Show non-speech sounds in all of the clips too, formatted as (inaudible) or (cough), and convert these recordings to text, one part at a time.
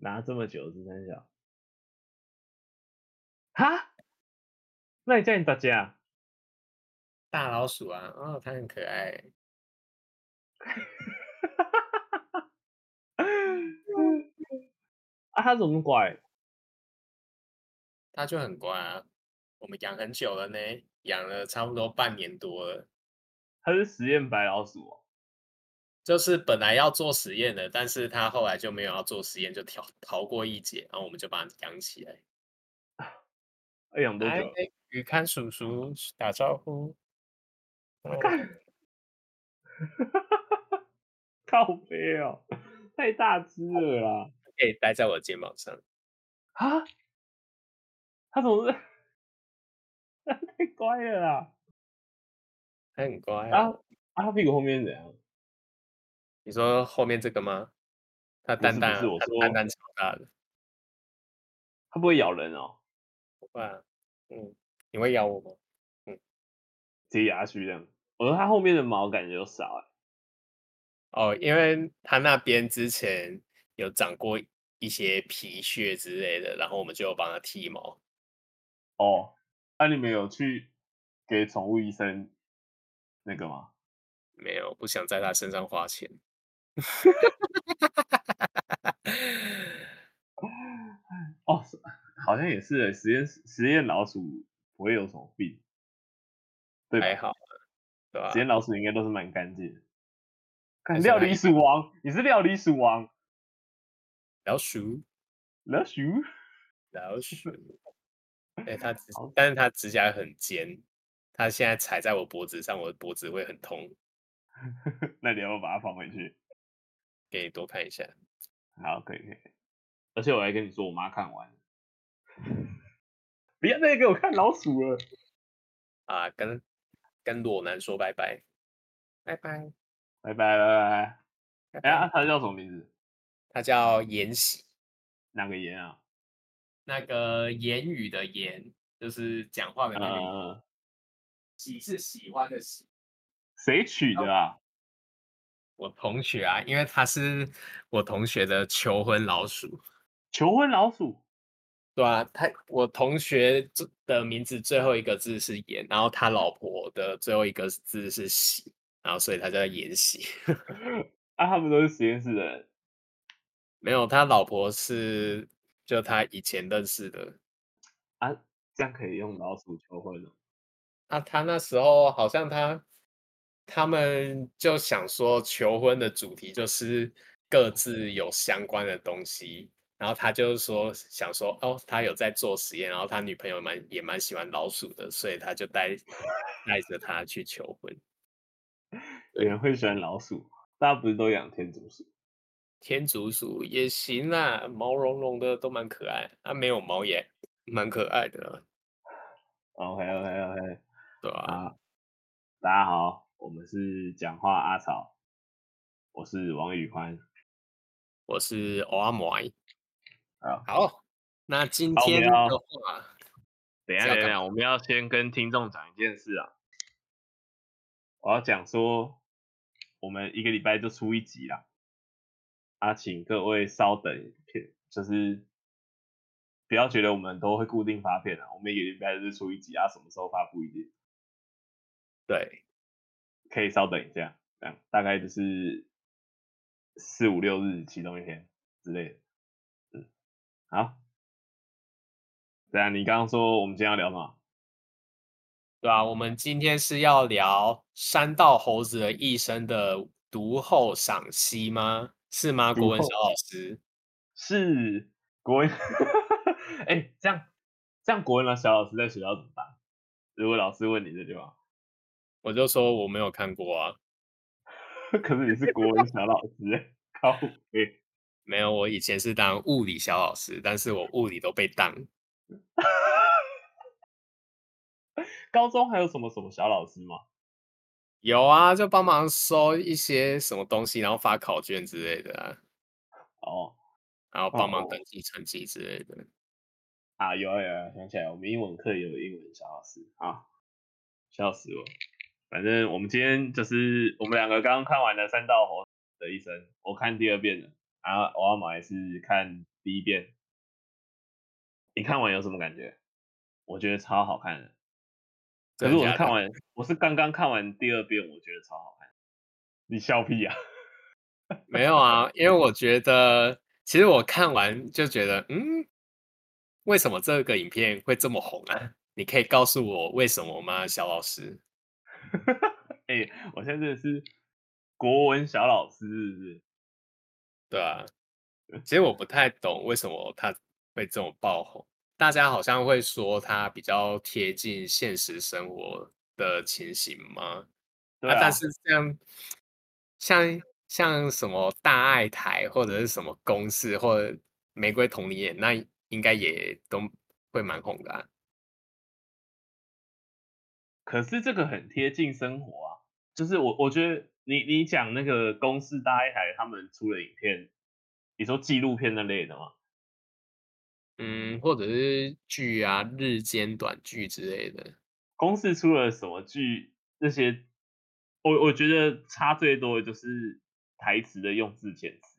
拿这么久是三小？哈？那你叫你大家？大老鼠啊，哦，它很可爱。(laughs) 啊，它怎么乖？它就很乖啊。我们养很久了呢，养了差不多半年多了。它是实验白老鼠哦。就是本来要做实验的，但是他后来就没有要做实验，就逃逃过一劫，然后我们就把它养起来。(laughs) 哎，养多久？雨堪叔叔打招呼。(laughs) 干，(laughs) 靠背哦，太大只了啦！可以待在我的肩膀上。啊？他怎么是？太乖了啦！他很乖啊。啊，啊他屁股后面是怎样？你说后面这个吗？他蛋蛋，是我说蛋蛋超大的。它不会咬人哦？不会啊。嗯，你会咬我吗？嗯，接牙须这样。我说它后面的毛感觉就少哎。哦，因为它那边之前有长过一些皮屑之类的，然后我们就有帮它剃毛。哦，那、啊、你们有去给宠物医生那个吗？没有，不想在他身上花钱。(laughs) 哦，好像也是实验实验老鼠不会有什么病，对，还好。对吧？实验老鼠应该都是蛮干净的。看料理鼠王，你是料理鼠王。老鼠，老鼠，老鼠。哎，它，(laughs) 但是它指甲很尖，它现在踩在我脖子上，我的脖子会很痛。(laughs) 那你要不要把它放回去？给你多看一下。好，可以可以。而且我还跟你说，我妈看完。不要再给我看老鼠了。啊，跟。跟裸男说拜拜，拜拜，拜拜，拜拜。哎呀，他叫什么名字？他叫言喜，哪个言啊？那个言语的言，就是讲话的那个言。呃、喜是喜欢的喜。谁取的啊？我同学啊，因为他是我同学的求婚老鼠。求婚老鼠。对啊，他我同学的名字最后一个字是言，然后他老婆的最后一个字是喜，然后所以他叫言喜。(laughs) 啊，他们都是实验室的人？没有，他老婆是就他以前认识的。啊，这样可以用老鼠求婚了？啊，他那时候好像他他们就想说求婚的主题就是各自有相关的东西。然后他就是说想说哦，他有在做实验，然后他女朋友蛮也蛮喜欢老鼠的，所以他就带带着他去求婚。(laughs) 有人会喜欢老鼠？大家不是都养天竺鼠？天竺鼠也行啦，毛茸茸的都蛮可爱，它、啊、没有毛也蛮可爱的。OK OK OK，对啊，啊。大家好，我们是讲话阿草，我是王宇欢，我是欧阿摩。好，好，那今天的话，等一下，等一下，我们要先跟听众讲一件事啊。我要讲说，我们一个礼拜就出一集啦。啊，请各位稍等片，就是不要觉得我们都会固定发片啊。我们一个礼拜就是出一集啊，什么时候发不一定。对，可以稍等一下，这样大概就是四五六日其中一天之类的。好，对啊，你刚刚说我们今天要聊什么？对啊，我们今天是要聊山道猴子的一生的读后赏析吗？是吗？国文小老师是国文，哎、欸，这样这样国文的小老师在学校怎么办？如果老师问你这句话，我就说我没有看过啊。(laughs) 可是你是国文小老师，靠北。没有，我以前是当物理小老师，但是我物理都被当。(laughs) 高中还有什么什么小老师吗？有啊，就帮忙收一些什么东西，然后发考卷之类的啊。哦，然后帮忙登记成绩之类的。啊，有啊有啊，想起来，我们英文课也有英文小老师啊，笑死我。反正我们今天就是我们两个刚刚看完了《三道猴的一生》，我看第二遍了。啊，我要买是看第一遍。你看完有什么感觉？我觉得超好看的。可是我是看完，我是刚刚看完第二遍，我觉得超好看。你笑屁呀、啊？没有啊，因为我觉得，其实我看完就觉得，嗯，为什么这个影片会这么红啊？你可以告诉我为什么吗，小老师？(laughs) 哎、欸，我现在真的是国文小老师，是不是？对啊，其实我不太懂为什么他会这么爆红。大家好像会说他比较贴近现实生活的情形吗？对啊，啊但是像像像什么大爱台或者是什么公式或者玫瑰童林眼，那应该也都会蛮红的啊。可是这个很贴近生活啊，就是我我觉得你你讲那个公司大一台他们出的影片，你说纪录片那类的吗？嗯，或者是剧啊，日间短剧之类的。公司出了什么剧？那些我我觉得差最多的就是台词的用字遣词。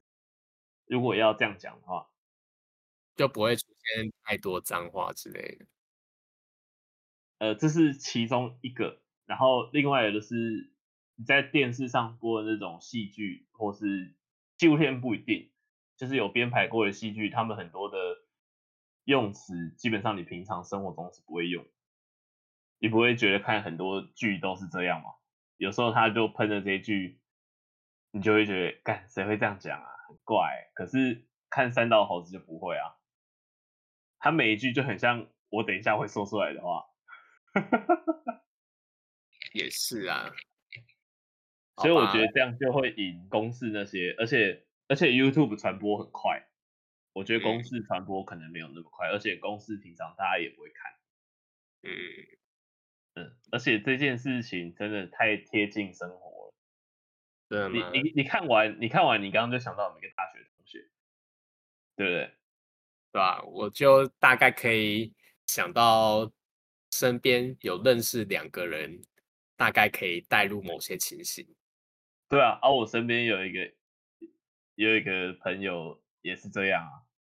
如果要这样讲的话，就不会出现太多脏话之类的。呃，这是其中一个，然后另外的就是你在电视上播的那种戏剧或是纪录片不一定，就是有编排过的戏剧，他们很多的用词基本上你平常生活中是不会用，你不会觉得看很多剧都是这样吗？有时候他就喷了这一句，你就会觉得，干，谁会这样讲啊？很怪。可是看三道猴子就不会啊，他每一句就很像我等一下会说出来的话。(laughs) 也是啊，所以我觉得这样就会引公式那些，而且而且 YouTube 传播很快，我觉得公式传播可能没有那么快，嗯、而且公司平常大家也不会看，嗯嗯，而且这件事情真的太贴近生活了，对吗？你你你看完你看完你刚刚就想到每个大学同学，对不对？对吧？我就大概可以想到。身边有认识两个人，大概可以带入某些情形。对啊，而、啊、我身边有一个有一个朋友也是这样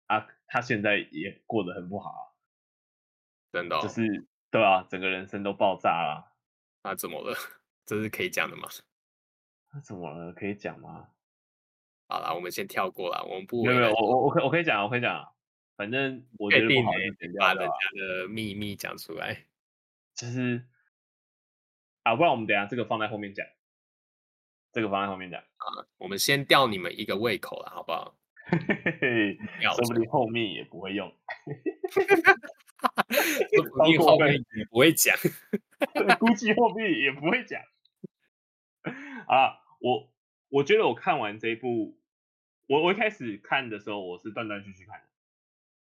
啊，啊，他现在也过得很不好啊，真的、哦，就是对啊，整个人生都爆炸了。那、啊、怎么了？(laughs) 这是可以讲的吗？那怎么了？可以讲吗？好了，我们先跳过了，我们不没有没有，我我我可我可以讲，我可以讲。反正我觉得不好把人家的秘密讲出来，就是啊，不然我们等下这个放在后面讲，这个放在后面讲啊，我们先吊你们一个胃口了，好不好？嘿嘿嘿，说不定后面也不会用，(laughs) 说不定后面也不会讲，(laughs) 估计后面也不会讲啊。我我觉得我看完这一部，我我一开始看的时候，我是断断续续看的。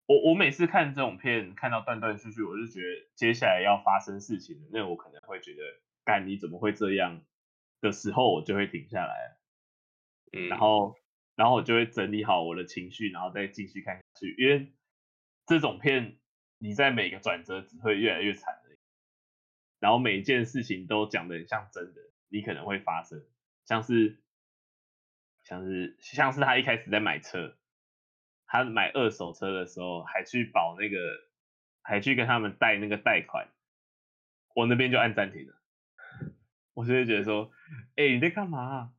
我我每次看这种片，看到断断续续，我就觉得接下来要发生事情了，那我可能会觉得，干你怎么会这样？的时候，我就会停下来，嗯，然后然后我就会整理好我的情绪，然后再继续看下去，因为这种片你在每个转折只会越来越惨的，然后每一件事情都讲的很像真的，你可能会发生，像是像是像是他一开始在买车。他买二手车的时候，还去保那个，还去跟他们贷那个贷款，我那边就按暂停了。我就会觉得说，哎、你在干嘛？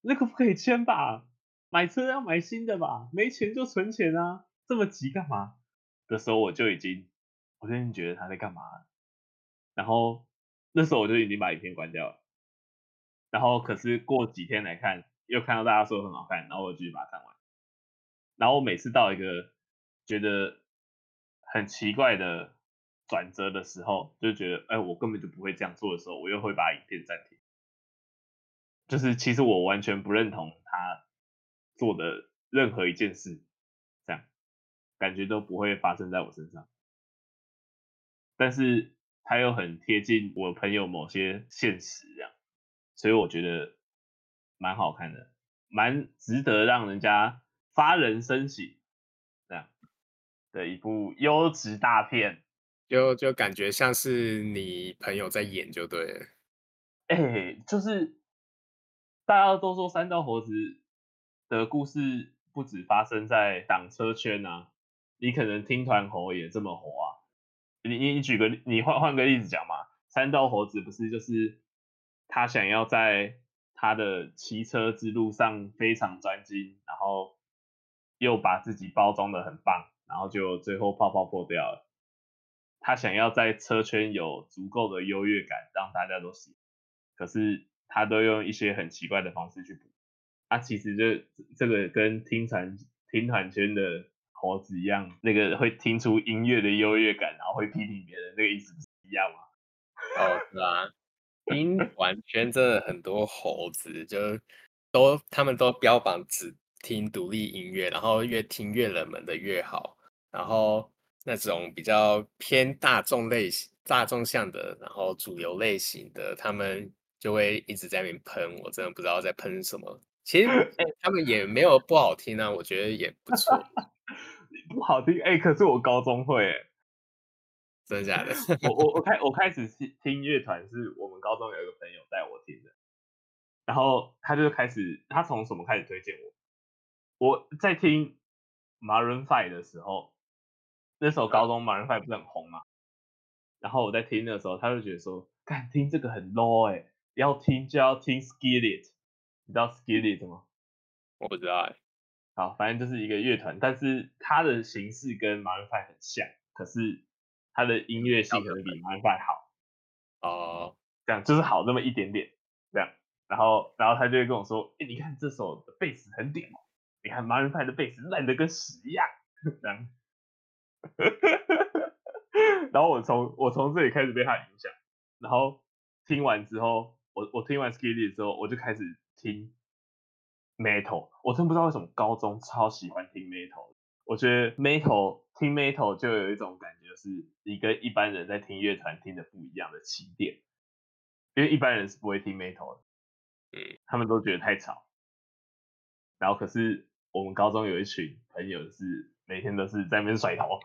那个不可以签吧？买车要买新的吧？没钱就存钱啊，这么急干嘛？的时候我就已经，我就已经觉得他在干嘛。然后那时候我就已经把影片关掉了。然后可是过几天来看，又看到大家说很好看，然后我继续把它看完。然后我每次到一个觉得很奇怪的转折的时候，就觉得，哎，我根本就不会这样做的时候，我又会把影片暂停。就是其实我完全不认同他做的任何一件事，这样感觉都不会发生在我身上。但是他又很贴近我朋友某些现实，这样，所以我觉得蛮好看的，蛮值得让人家。发人深省，这样的一部优质大片，就就感觉像是你朋友在演就对了。哎、欸，就是大家都说三道猴子的故事不不止发生在挡车圈啊，你可能听团猴也这么火啊。你你你举个你换换个例子讲嘛，三道猴子不是就是他想要在他的骑车之路上非常专精，然后又把自己包装的很棒，然后就最后泡泡破掉了。他想要在车圈有足够的优越感，让大家都喜欢，可是他都用一些很奇怪的方式去补。啊，其实这这个跟听团听团圈的猴子一样，那个会听出音乐的优越感，然后会批评别人，那个意思不是一样吗？哦，是啊，(laughs) 听团圈真的很多猴子，就都他们都标榜只听独立音乐，然后越听越冷门的越好，然后。那种比较偏大众类型、大众向的，然后主流类型的，他们就会一直在那边喷。我真的不知道在喷什么。其实、欸、他们也没有不好听啊，我觉得也不错。(laughs) 不好听哎、欸，可是我高中会哎、欸，真的假的？我我我开 (laughs) 我开始听乐团是我们高中有一个朋友带我听的，然后他就开始，他从什么开始推荐我？我在听 Maroon 5的时候。那时候高中 Maroon 5不是很红嘛，然后我在听的时候，他就觉得说，看听这个很 low 哎、欸，要听就要听 Skillet，你知道 Skillet 吗？我不知道哎、欸。好，反正就是一个乐团，但是它的形式跟 Maroon 5很像，可是它的音乐性可能比 Maroon 5好。哦，这样就是好那么一点点，这样，然后然后他就会跟我说，哎、欸，你看这首的贝斯很屌，你看 Maroon 5的贝斯烂的跟屎一样，这样。(laughs) 然后我从我从这里开始被他影响，然后听完之后，我我听完 Skillet 之后，我就开始听 Metal。我真不知道为什么高中超喜欢听 Metal。我觉得 Metal 听 Metal 就有一种感觉，是你跟一般人在听乐团听的不一样的起点，因为一般人是不会听 Metal 的，嗯，他们都觉得太吵。然后可是我们高中有一群朋友是。每天都是在那边甩头，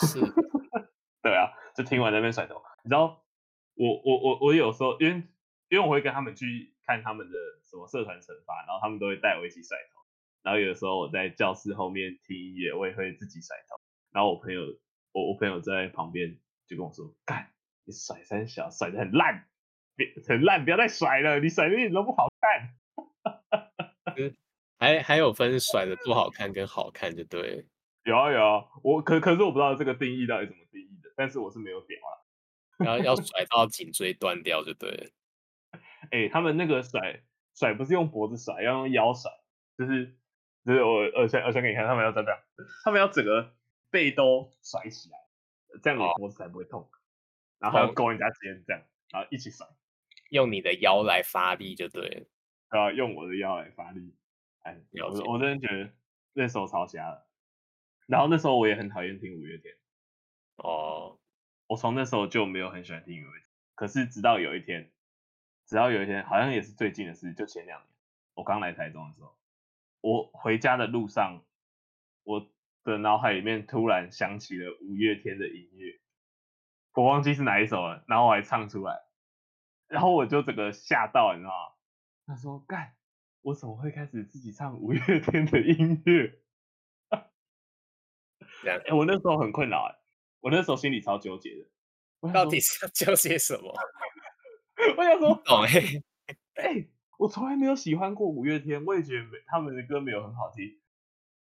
是，(laughs) 对啊，就听完在那边甩头。你知道，我我我我有时候，因为因为我会跟他们去看他们的什么社团惩罚，然后他们都会带我一起甩头。然后有的时候我在教室后面听音乐，我也会自己甩头。然后我朋友，我我朋友在旁边就跟我说：“干，你甩三小，甩的很烂，别很烂，不要再甩了，你甩的一点都不好看。”还还有分甩的不好看跟好看就对，有啊有啊，我可可是我不知道这个定义到底怎么定义的，但是我是没有屌啊，然后要 (laughs) 甩到颈椎断掉就对了。哎、欸，他们那个甩甩不是用脖子甩，要用腰甩，就是就是我我先我先给你看，他们要怎么样？他们要整个背都甩起来，这样你脖子才不会痛，然后要勾人家肩这样，然后一起甩，用你的腰来发力就对了，啊，用我的腰来发力。哎，我我真的觉得那时候超瞎了，然后那时候我也很讨厌听五月天，哦，我从那时候就没有很喜欢听五月天，可是直到有一天，直到有一天，好像也是最近的事，就前两年，我刚来台中的时候，我回家的路上，我的脑海里面突然响起了五月天的音乐，我忘记是哪一首了，然后我还唱出来，然后我就整个吓到，你知道吗？他说干。我怎么会开始自己唱五月天的音乐？(laughs) 哎、欸，我那时候很困扰，哎，我那时候心里超纠结的。我到底是要纠结什么？(laughs) 我想说，懂哎，哎，我从来没有喜欢过五月天，我也觉得他们的歌没有很好听。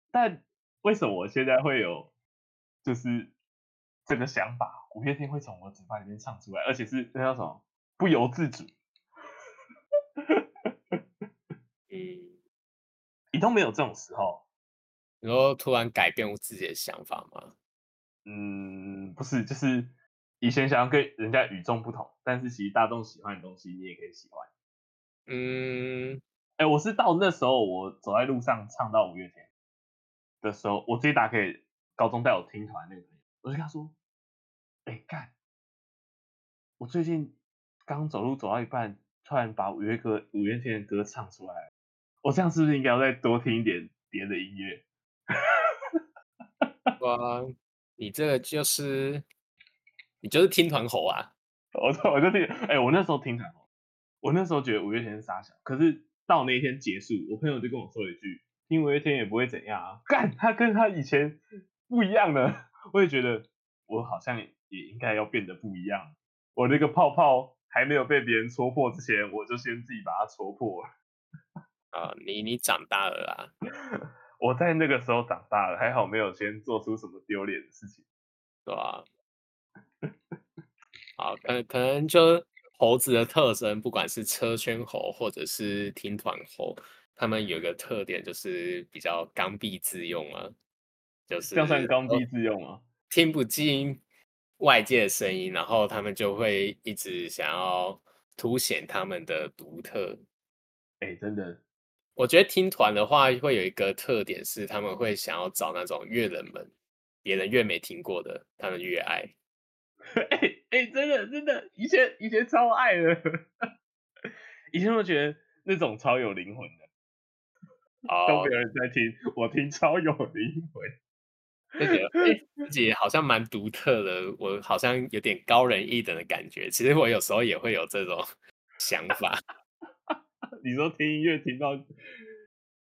但为什么我现在会有就是这个想法？五月天会从我嘴巴里面唱出来，而且是那叫什么？不由自主。你都没有这种时候，你说突然改变我自己的想法吗？嗯，不是，就是以前想要跟人家与众不同，但是其实大众喜欢的东西你也可以喜欢。嗯，哎、欸，我是到那时候我走在路上唱到五月天的时候，我直接打给高中带我听团那个朋友，我就跟他说：“哎、欸，干，我最近刚走路走到一半，突然把五月歌五月天的歌唱出来。”我这样是不是应该要再多听一点别的音乐？(laughs) 哇，你这个就是你就是听团吼啊！我我就听，哎、欸，我那时候听团吼，我那时候觉得五月天是傻小，可是到那一天结束，我朋友就跟我说一句：“听五月天也不会怎样啊。干，他跟他以前不一样了，我也觉得我好像也应该要变得不一样。我那个泡泡还没有被别人戳破之前，我就先自己把它戳破了。啊，你你长大了啦！(laughs) 我在那个时候长大了，还好没有先做出什么丢脸的事情，对吧？(laughs) 好，可可能就猴子的特征，不管是车圈猴或者是听团猴，他们有一个特点就是比较刚愎自用啊，就是这样算刚愎自用啊？听不进外界的声音，然后他们就会一直想要凸显他们的独特。哎、欸，真的，我觉得听团的话会有一个特点是，他们会想要找那种越冷门、别人越没听过的，他们越爱。(laughs) 哎哎、欸欸，真的真的，以前以前超爱的，(laughs) 以前我觉得那种超有灵魂的，哦，都没有人在听，我听超有灵魂。就觉得哎，自己好像蛮独特的，我好像有点高人一等的感觉。其实我有时候也会有这种想法。你说听音乐听到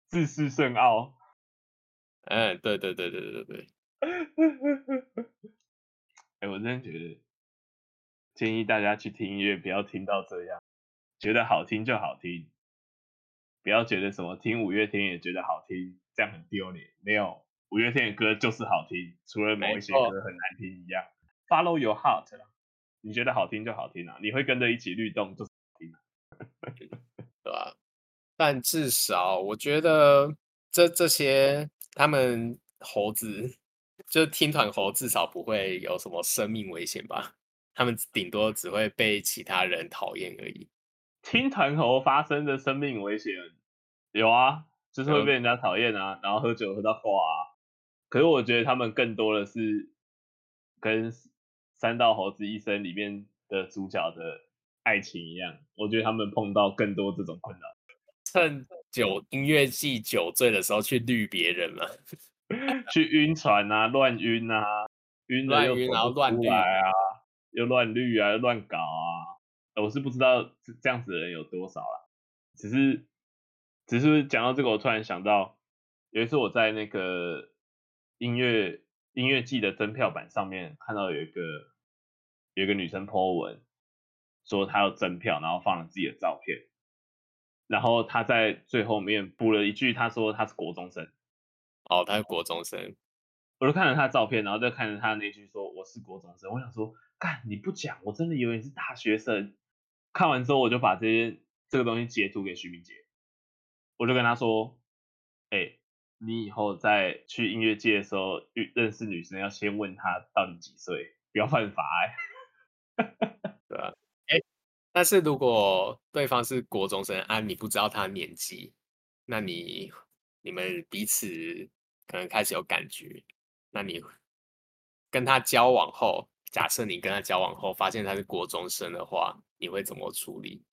自视甚傲？嗯，对对对对对对。哎，我真的觉得建议大家去听音乐，不要听到这样，觉得好听就好听，不要觉得什么听五月天也觉得好听，这样很丢脸。没有。五月天的歌就是好听，除了某一些歌很难听一样。Follow your heart 啦，你觉得好听就好听啊，你会跟着一起律动就是好听，(laughs) 对吧？但至少我觉得这这些他们猴子，就听团猴，至少不会有什么生命危险吧？他们顶多只会被其他人讨厌而已。听团猴发生的生命危险有啊，就是会被人家讨厌啊，嗯、然后喝酒喝到挂啊。可是我觉得他们更多的是跟《三道猴子一生》里面的主角的爱情一样，我觉得他们碰到更多这种困扰，趁酒音乐季酒醉的时候去绿别人了，(laughs) 去晕船啊，乱晕啊，晕了又走不出来啊，又乱绿啊，又乱搞啊，我是不知道这样子的人有多少啦，只是只是讲到这个，我突然想到有一次我在那个。音乐音乐季的赠票板上面看到有一个有一个女生 po 文，说他要赠票，然后放了自己的照片，然后他在最后面补了一句，他说他是国中生。哦，他是国中生。我就看了他的照片，然后再看着他那句说我是国中生，我想说，干你不讲，我真的以为你是大学生。看完之后，我就把这些这个东西截图给徐明杰，我就跟他说，哎、欸。你以后再去音乐界的时候，认识女生要先问她到底几岁，不要犯法哎、欸。(laughs) 但是如果对方是国中生啊，你不知道他年纪，那你你们彼此可能开始有感觉，那你跟他交往后，假设你跟他交往后发现他是国中生的话，你会怎么处理？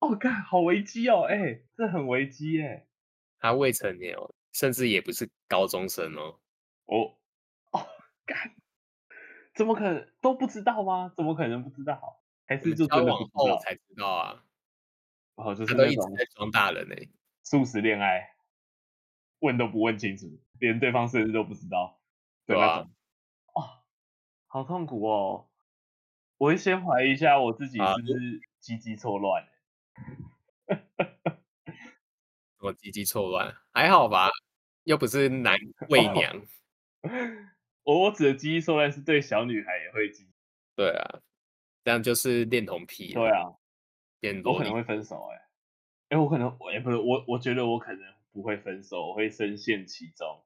哦，干，好危机哦，哎、欸，这很危机哎。他未成年哦。甚至也不是高中生哦，哦，哦，(laughs) 干，怎么可能都不知道吗？怎么可能不知道？还是就真的不知道才知道啊？哦，就是那种在装大人呢，素食恋爱，问都不问清楚，连对方生日都不知道，对吧？哦，好痛苦哦！我会先怀疑一下我自己是不是鸡鸡错乱。我鸡鸡错乱，还好吧？又不是男 (laughs) 伪娘。我我指的鸡鸡错乱是对小女孩也会鸡。对啊，这样就是恋童癖。对啊，我可能会分手哎、欸。哎、欸，我可能我也不是我，我觉得我可能不会分手，我会深陷其中，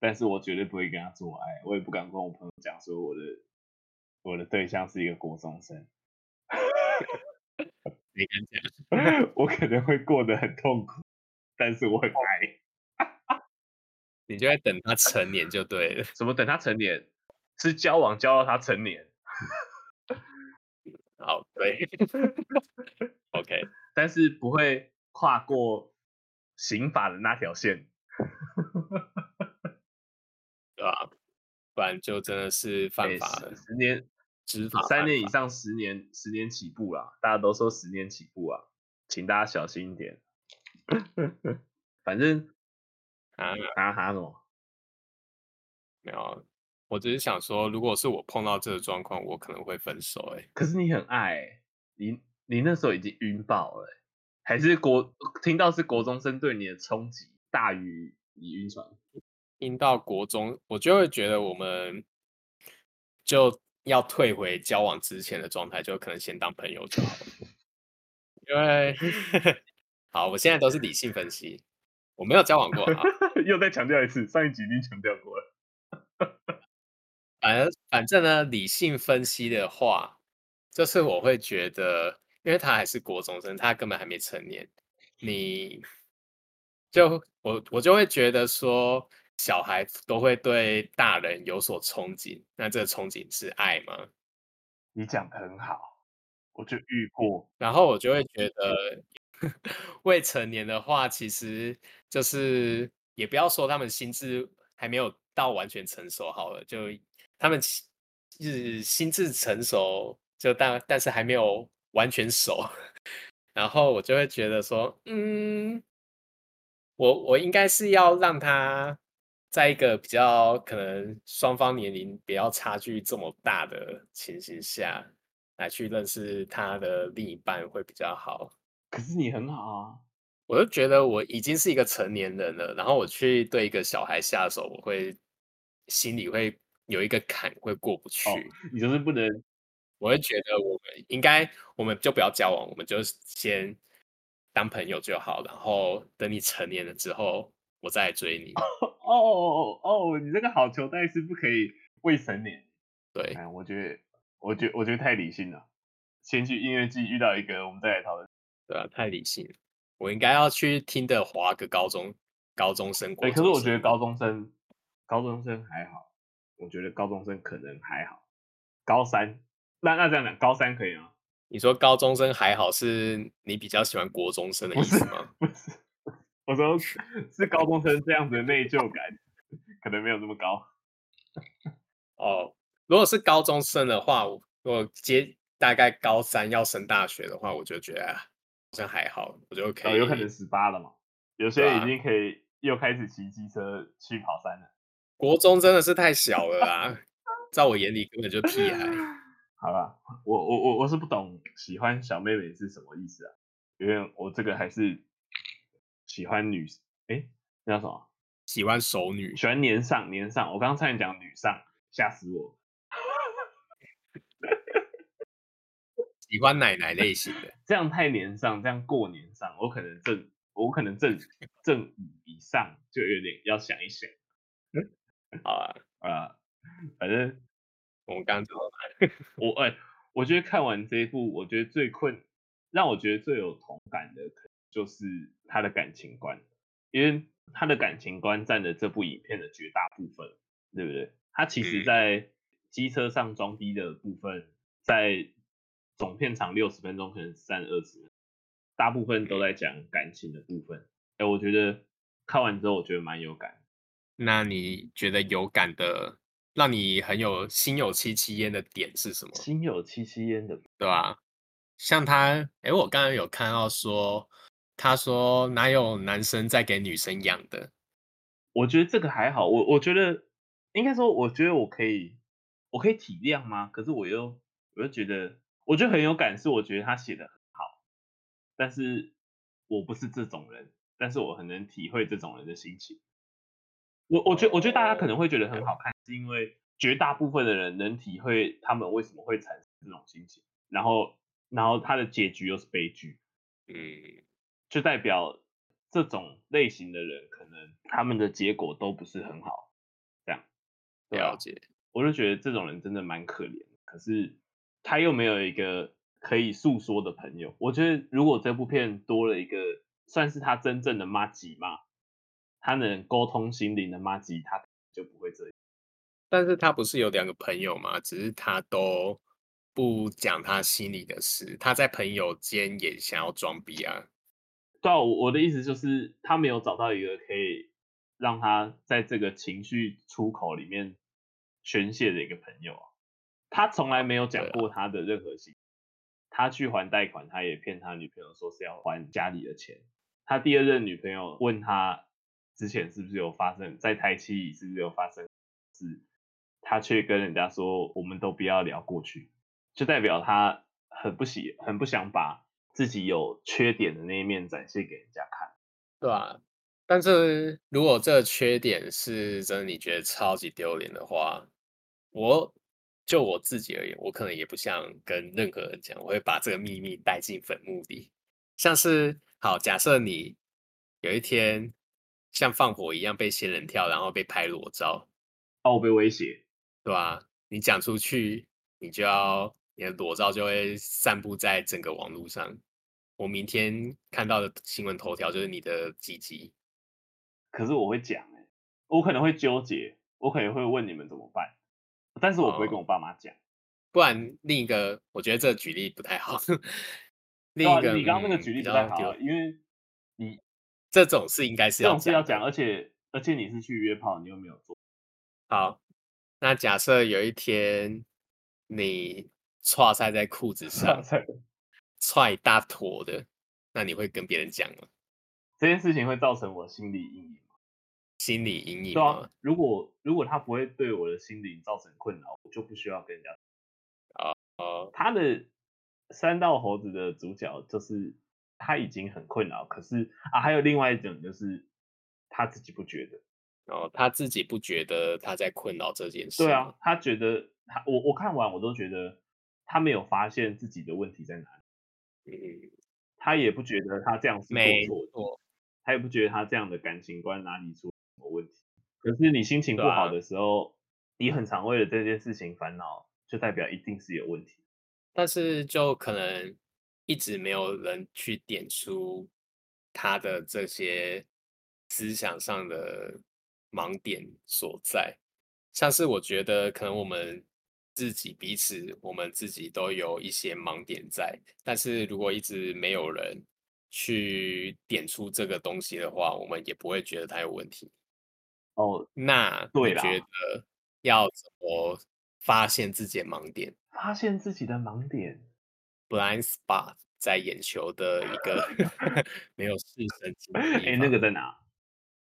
但是我绝对不会跟他做爱，我也不敢跟我朋友讲说我的我的对象是一个国中生。(laughs) 没敢讲，(laughs) 我可能会过得很痛苦。但是我很爱，(laughs) 你就在等他成年就对了。怎么等他成年？是交往交到他成年。好，对，(laughs) OK。但是不会跨过刑法的那条线，(laughs) 对吧？不然就真的是犯法了。十年执法，三年以上十年，十年起步啦。大家都说十年起步啊，请大家小心一点。(laughs) 反正啊啊哈什么？没有，我只是想说，如果是我碰到这个状况，我可能会分手。哎，可是你很爱、欸，你你那时候已经晕爆了、欸，还是国听到是国中生对你的冲击大于你晕船？听到国中，我就会觉得我们就要退回交往之前的状态，就可能先当朋友就好了。因为 (laughs) 好，我现在都是理性分析，我没有交往过啊。(laughs) 又再强调一次，上一集已经强调过了。反正反正呢，理性分析的话，就是我会觉得，因为他还是国中生，他根本还没成年，你就我我就会觉得说，小孩都会对大人有所憧憬，那这个憧憬是爱吗？你讲得很好，我就遇过，然后我就会觉得，(laughs) 未成年的话，其实就是也不要说他们心智还没有到完全成熟好了，就他们是心智成熟，就但但是还没有完全熟，(laughs) 然后我就会觉得说，嗯，我我应该是要让他在一个比较可能双方年龄比较差距这么大的情形下来去认识他的另一半会比较好。可是你很好啊，我就觉得我已经是一个成年人了，然后我去对一个小孩下手，我会。心里会有一个坎会过不去，哦，你就是不能。我会觉得我们应该，我们就不要交往，我们就先当朋友就好。然后等你成年了之后，我再来追你。哦哦哦哦，你这个好球，但是不可以未成年。对，哎，我觉得，我觉得，我觉得太理性了。先去音乐季遇到一个，我们再来讨论。对啊，太理性了。我应该要去听的华个高中高中生。对，可是我觉得高中生。高中生还好，我觉得高中生可能还好。高三，那那这样讲，高三可以吗？你说高中生还好，是你比较喜欢国中生的意思吗？不 (laughs) 是，不是，我说是高中生这样子的内疚感，可能没有那么高。哦，如果是高中生的话，我我接大概高三要升大学的话，我就觉得好像还好，我就可以。哦，有可能十八了嘛？有些已经可以又开始骑机车去跑山了。国中真的是太小了啦，在我眼里根本就屁孩。(laughs) 好了，我我我我是不懂喜欢小妹妹是什么意思啊？因为我这个还是喜欢女，哎、欸，那叫什么？喜欢熟女，喜欢年上年上。我刚刚差点讲女上，吓死我。(laughs) 喜欢奶奶类型的，这样太年上，这样过年上，我可能正我可能正正五以上，就有点要想一想。好啊，啊，反正我们刚走，(laughs) 我哎、欸，我觉得看完这一部，我觉得最困，让我觉得最有同感的，可能就是他的感情观，因为他的感情观占了这部影片的绝大部分，对不对？他其实在机车上装逼的部分，在总片长六十分钟，可能占二十，大部分都在讲感情的部分。哎、欸，我觉得看完之后，我觉得蛮有感。那你觉得有感的，让你很有心有戚戚焉的点是什么？心有戚戚焉的，对吧？像他，哎，我刚刚有看到说，他说哪有男生在给女生养的？我觉得这个还好，我我觉得应该说，我觉得我可以，我可以体谅吗？可是我又，我又觉得，我觉得很有感，是我觉得他写的很好，但是我不是这种人，但是我很能体会这种人的心情。我我觉得我觉得大家可能会觉得很好看，是因为绝大部分的人能体会他们为什么会产生这种心情，然后然后他的结局又是悲剧，嗯，就代表这种类型的人可能他们的结果都不是很好，这样，了解。我就觉得这种人真的蛮可怜，可是他又没有一个可以诉说的朋友。我觉得如果这部片多了一个算是他真正的妈吉嘛。他能沟通心灵的妈吉，他就不会这样。但是他不是有两个朋友吗？只是他都不讲他心里的事，他在朋友间也想要装逼啊。对啊，我的意思就是他没有找到一个可以让他在这个情绪出口里面宣泄的一个朋友啊。他从来没有讲过他的任何心。他去还贷款，他也骗他女朋友说是要还家里的钱。他第二任女朋友问他。之前是不是有发生在台七是不是有发生事，他却跟人家说我们都不要聊过去，就代表他很不喜很不想把自己有缺点的那一面展现给人家看，对啊，但是如果这个缺点是真的你觉得超级丢脸的话，我就我自己而言，我可能也不想跟任何人讲，我会把这个秘密带进坟墓里，像是好假设你。有一天，像放火一样被仙人跳，然后被拍裸照，哦，被威胁，对吧？你讲出去，你就要你的裸照就会散布在整个网络上。我明天看到的新闻头条就是你的鸡鸡。可是我会讲，我可能会纠结，我可能会问你们怎么办，但是我不会跟我爸妈讲。哦，不然另一个，我觉得这个举例不太好。(laughs) 另一个，你刚刚那个举例不太好，因为你。这种事应该是要讲，是要讲，而且而且你是去约炮，你又没有做。好，那假设有一天你踹塞在裤子上，踹一大坨的，那你会跟别人讲吗？这件事情会造成我心理阴影吗？心理阴影。对啊，如果如果他不会对我的心理造成困扰，我就不需要跟人家。他的三道猴子的主角就是。他已经很困扰，可是啊，还有另外一种就是他自己不觉得，哦，他自己不觉得他在困扰这件事。对啊，他觉得他我我看完我都觉得他没有发现自己的问题在哪里。嗯，他也不觉得他这样是做错，他也不觉得他这样的感情观哪里出什么问题。可是你心情不好的时候，啊、你很常为了这件事情烦恼，就代表一定是有问题。但是就可能。一直没有人去点出他的这些思想上的盲点所在，像是我觉得可能我们自己彼此，我们自己都有一些盲点在，但是如果一直没有人去点出这个东西的话，我们也不会觉得它有问题。哦，那对，觉得要怎么发现自己的盲点？发现自己的盲点。Blind spot 在眼球的一个 (laughs) 没有视神经。哎、欸，那个在哪？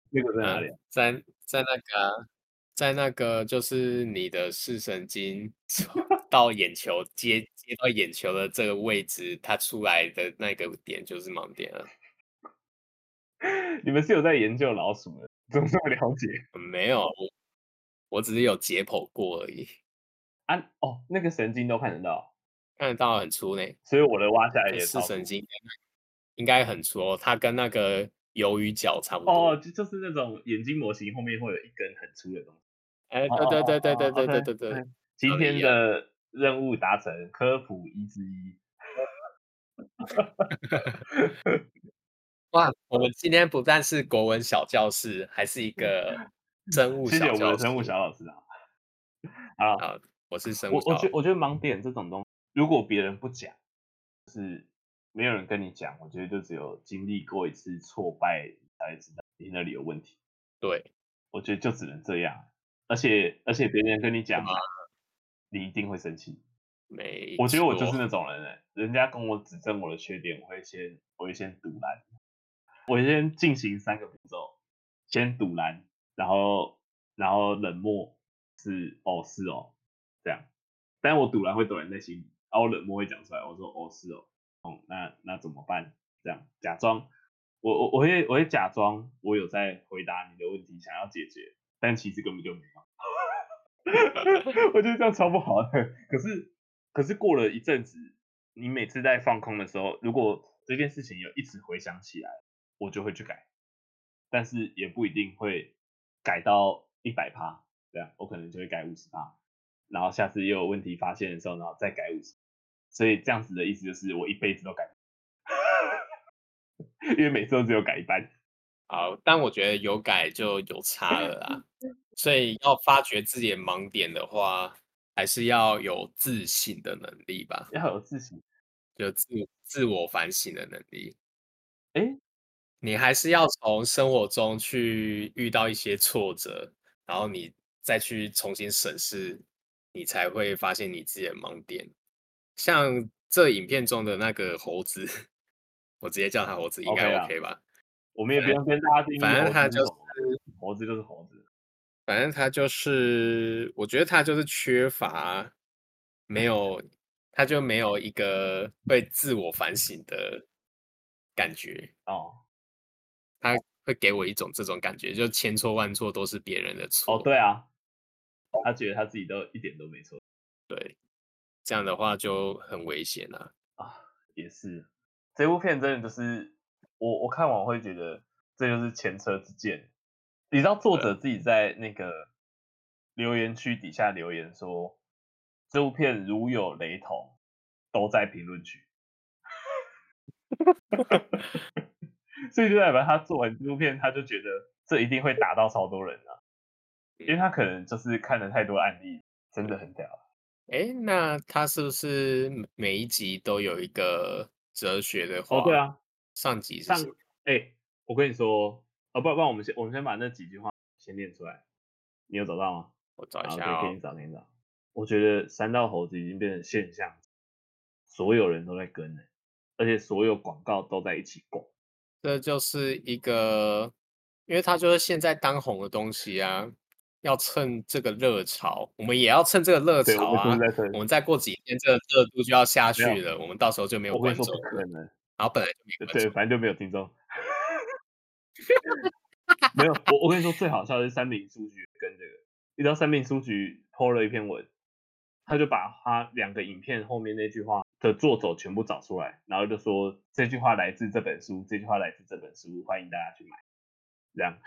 那个在哪里？在在那个，在那个就是你的视神经到眼球接接到眼球的这个位置，它出来的那个点就是盲点了。(laughs) 你们是有在研究老鼠的？怎么这么了解？没有，我只是有解剖过而已。啊哦，那个神经都看得到。看得到很粗呢，所以我的挖下来也是神经，应该很粗哦。它跟那个鱿鱼脚差不多。哦，就就是那种眼睛模型后面会有一根很粗的东西。哎、欸，对对对对对对对对对。今天的任务达成，科普一之一。哇，我们今天不但是国文小教室，还是一个生物小教室。谢谢我们的生物小老师啊。好，好，我是生物小。我我觉我觉得盲点这种东西。如果别人不讲，就是没有人跟你讲，我觉得就只有经历过一次挫败才知道你那里有问题。对，我觉得就只能这样。而且而且别人跟你讲，你一定会生气。没，我觉得我就是那种人，欸，人家跟我指正我的缺点，我会先我会先堵拦，我先进行三个步骤，先堵拦，然后然后冷漠，是哦是哦这样，但我堵拦会躲在内心里。然后冷漠会讲出来，我说哦是哦，哦那那怎么办？这样假装，我我我会我会假装我有在回答你的问题，想要解决，但其实根本就没有。(laughs) 我觉得这样超不好的。可是可是过了一阵子，你每次在放空的时候，如果这件事情有一直回想起来，我就会去改，但是也不一定会改到一百趴，这样我可能就会改五十趴。然后下次又有问题发现的时候，然后再改五十，所以这样子的意思就是我一辈子都改，(laughs) 因为每次都只有改一半。好，但我觉得有改就有差了啦。(laughs) 所以要发掘自己的盲点的话，还是要有自省的能力吧。要有自省，有自自我反省的能力。诶，你还是要从生活中去遇到一些挫折，然后你再去重新审视。你才会发现你自己的盲点，像这影片中的那个猴子，(laughs) 我直接叫他猴子应该 OK 吧？我们也不用跟大家定义。反正他就是猴子就是猴子。反正他就是，我觉得他就是缺乏，没有，他就没有一个会自我反省的感觉哦。他会给我一种这种感觉，就千错万错都是别人的错。哦，对啊，他觉得他自己都一点都没错。对，这样的话就很危险了啊，啊。也是，这部片真的就是我我看完会觉得这就是前车之鉴。你知道作者自己在那个留言区底下留言说，这部片如有雷同，都在评论区。(laughs) 所以就代表他做完这部片，他就觉得这一定会打到超多人啊，因为他可能就是看了太多案例，真的很屌。哎，那他是不是每一集都有一个哲学的话？哦，对啊，上集是上哎，我跟你说。哦，不，不然我们先，我们先把那几句话先念出来。你有找到吗？我找一下、哦。给你找，给你找。我觉得三道猴子已经变成现象，所有人都在跟呢，而且所有广告都在一起逛。这就是一个，因为它就是现在当红的东西啊，要趁这个热潮，我们也要趁这个热潮啊。我，我们再过几天，这个热度就要下去了，我们到时候就没有观众了。然后本来就没对，反正就没有听众。(laughs) 没有，我我跟你说最好笑的是三明书局跟这个，你知道三明书局 po 了一篇文，他就把他两个影片后面那句话的作者全部找出来，然后就说这句话来自这本书，这句话来自这本书，欢迎大家去买。这样，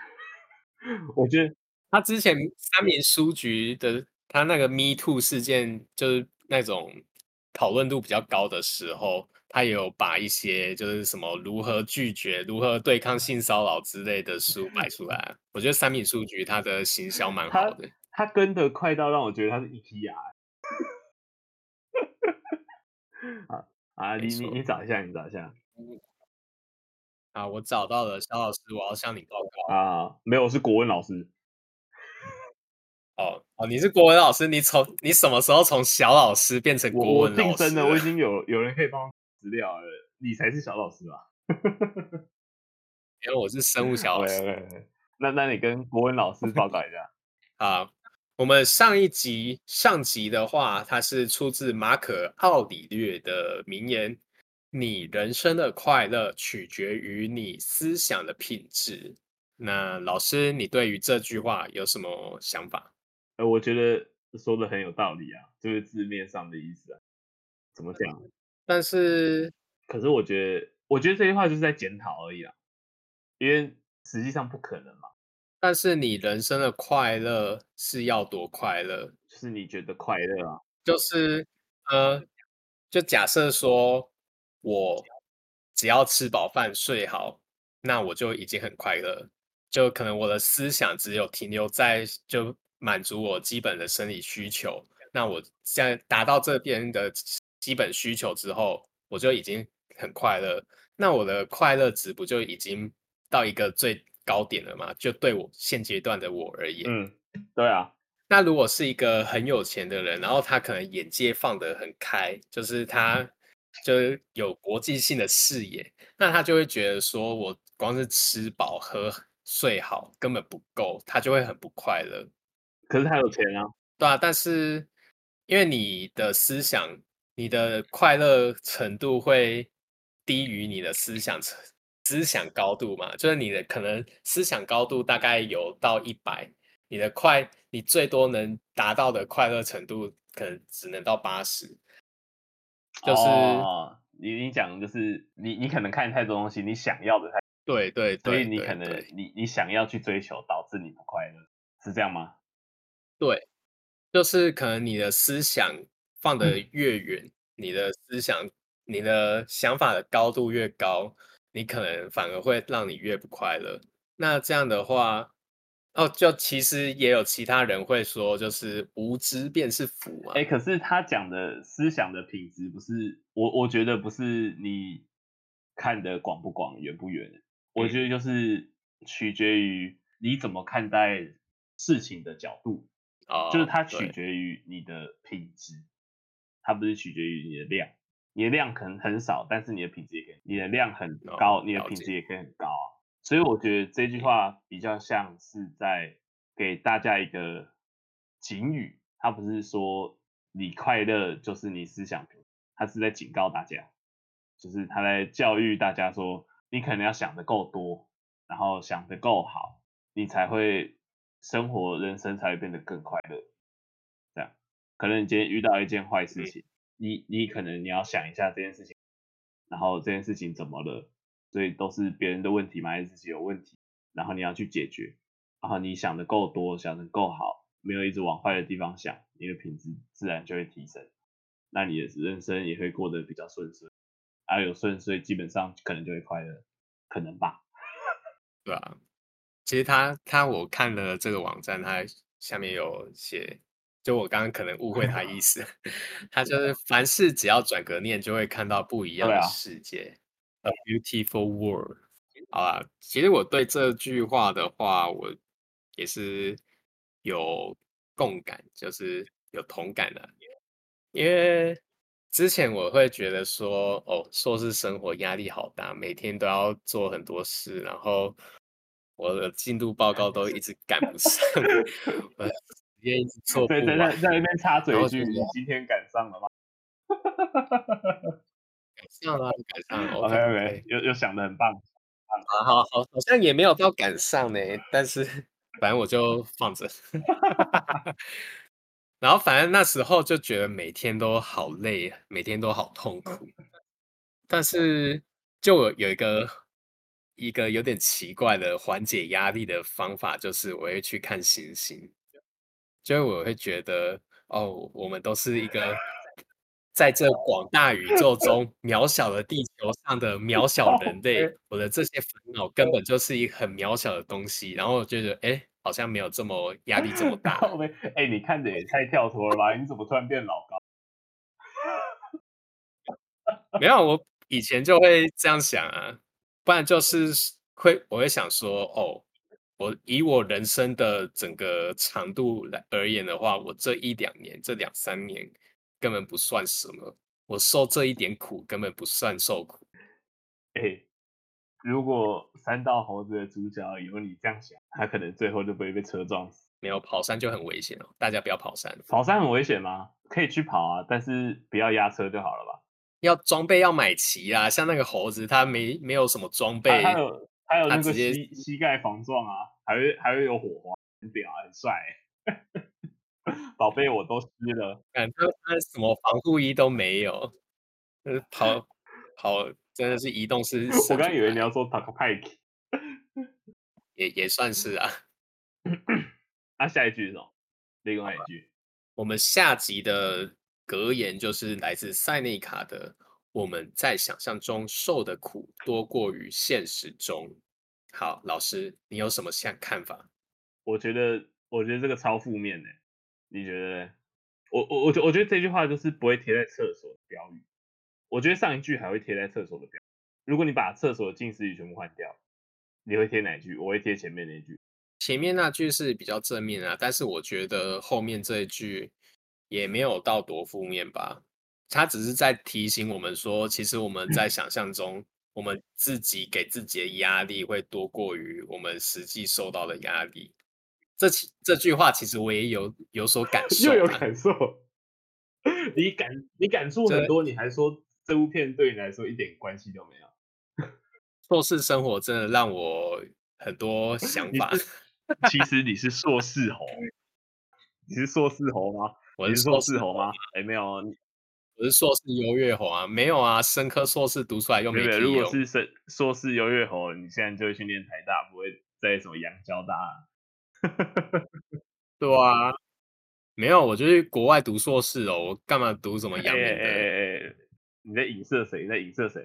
(laughs) 我觉得他之前三民书局的他那个 Me Too 事件，就是那种讨论度比较高的时候。他有把一些就是什么如何拒绝、如何对抗性骚扰之类的书摆出来，我觉得三民书局它的行销蛮好的。他跟的快到让我觉得他是 IKEA。(laughs) 啊啊！你你你找一下，你找一下。啊，我找到了，肖老师，我要向你报告。啊，没有，是国文老师。哦哦，你是国文老师，你从你什么时候从小老师变成国文老师？我晋升了，我已经有有人可以帮。资料了，你才是小老师吧？(laughs) 因为我是生物小老师。Okay, okay. 那那你跟国文老师报告一下 (laughs) 啊。我们上一集上集的话，它是出自马可奥里略的名言：“你人生的快乐取决于你思想的品质。”那老师，你对于这句话有什么想法？呃，我觉得说的很有道理啊，就是字面上的意思啊。怎么讲？但是，可是我觉得，我觉得这句话就是在检讨而已啦，因为实际上不可能嘛。但是你人生的快乐是要多快乐？就是你觉得快乐啊？就是呃，就假设说我只要吃饱饭睡好，那我就已经很快乐。就可能我的思想只有停留在就满足我基本的生理需求，那我现在达到这边的。基本需求之后，我就已经很快乐。那我的快乐值不就已经到一个最高点了吗？就对我现阶段的我而言，嗯，对啊。那如果是一个很有钱的人，然后他可能眼界放得很开，就是他就是有国际性的视野，那他就会觉得说，我光是吃饱喝睡好根本不够，他就会很不快乐。可是他有钱啊，对啊。但是因为你的思想。你的快乐程度会低于你的思想层思想高度嘛？就是你的可能思想高度大概有到一百，你的快你最多能达到的快乐程度可能只能到八十。就是、哦、你你讲就是你你可能看太多东西，你想要的太对对，对，所以你可能你你想要去追求，导致你不快乐，是这样吗？对，就是可能你的思想。放得越远，嗯，你的思想、你的想法的高度越高，你可能反而会让你越不快乐。那这样的话，哦，就其实也有其他人会说，就是无知便是福嘛。哎，可是他讲的思想的品质，不是我，我觉得不是你看得广不广、远不远，嗯，我觉得就是取决于你怎么看待事情的角度，哦，就是它取决于你的品质。它不是取决于你的量，你的量可能很少，但是你的品质也可以，你的量很高，哦、你的品质也可以很高啊。所以我觉得这句话比较像是在给大家一个警语，他不是说你快乐就是你思想平，他是在警告大家，就是他在教育大家说，你可能要想的够多，然后想的够好，你才会生活人生才会变得更快乐。这样，可能你今天遇到一件坏事情，你你可能你要想一下这件事情，然后这件事情怎么了？所以都是别人的问题吗？还是自己有问题？然后你要去解决。然后你想的够多，想的够好，没有一直往坏的地方想，你的品质自然就会提升。那你的人生也会过得比较顺遂。啊，有顺遂，基本上可能就会快乐，可能吧？(laughs) 对啊。其实他他我看了这个网站，他下面有写，就我刚刚可能误会他意 (laughs) 思，(laughs) 他就是凡事只要转个念，就会看到不一样的世界。A beautiful world，好啦，其实我对这句话的话，我也是有共感，就是有同感的。因为之前我会觉得说，哦，硕士生活压力好大，每天都要做很多事，然后我的进度报告都一直赶不上，(laughs) 时间一直错不完。对，在在那边插嘴一句，你今天赶上了吗？(laughs) 赶上了，赶上了。OK OK，又又想的很棒。好好好，好像也没有到赶上呢，但是反正我就放着。(laughs) 然后反正那时候就觉得每天都好累，每天都好痛苦。但是就有一个一个有点奇怪的缓解压力的方法，就是我会去看星星，就我会觉得哦，我们都是一个。在这广大宇宙中，渺小的地球上的渺小人 (laughs) 类，我的这些烦恼根本就是一个很渺小的东西。然后我觉得，哎，好像没有这么压力这么 (laughs) 大。哎，你看着也太跳脱了吧？你怎么突然变老高？(laughs) 没有，我以前就会这样想啊，不然就是会，我会想说，哦，我以我人生的整个长度来而言的话，我这一两年，这两三年。根本不算什么，我受这一点苦根本不算受苦。哎、欸，如果三道猴子的主角有你这样想，他可能最后就不会被车撞死。没有跑山就很危险哦，大家不要跑山。跑山很危险吗？可以去跑啊，但是不要压车就好了吧？要装备要买齐啊，像那个猴子，他没没有什么装备，还有还有那个膝膝盖防撞啊，还会还会有火花，很屌，很帅。(laughs) 宝贝，我都湿了。感觉他什么防护衣都没有，就是跑跑真的是移动式。(laughs) 我刚以为你要说 Talk Pike，也也算是啊。(laughs) 啊，下一句是什么？另外一句，我们下集的格言就是来自塞内卡的：“我们在想象中受的苦多过于现实中。”好，老师，你有什么想看法？我觉得，我觉得这个超负面的。你觉得？我我我觉我觉得这句话就是不会贴在厕所的标语。我觉得上一句还会贴在厕所的标语。如果你把厕所的近似语全部换掉，你会贴哪句？我会贴前面那一句。前面那句是比较正面啊，但是我觉得后面这一句也没有到多负面吧。他只是在提醒我们说，其实我们在想象中，我们自己给自己的压力会多过于我们实际受到的压力。这这句话其实我也有有所感受，又有感受。(laughs) 你感你感触很多，你还说这部片对你来说一点关系都没有。(laughs) 硕士生活真的让我很多想法。(laughs) 其实你是硕士猴，你是硕士猴吗？我是硕士猴吗？哎，没有，我是硕士优越猴啊，没有啊，生科硕士读出来又没屁用。如果是生硕士优越猴，你现在就会去念台大，不会在什么阳交大。啊 (laughs) 对啊，没有，我就去国外读硕士哦。我干嘛读什么阳明的？哎哎哎，你在影射谁？你在影射谁？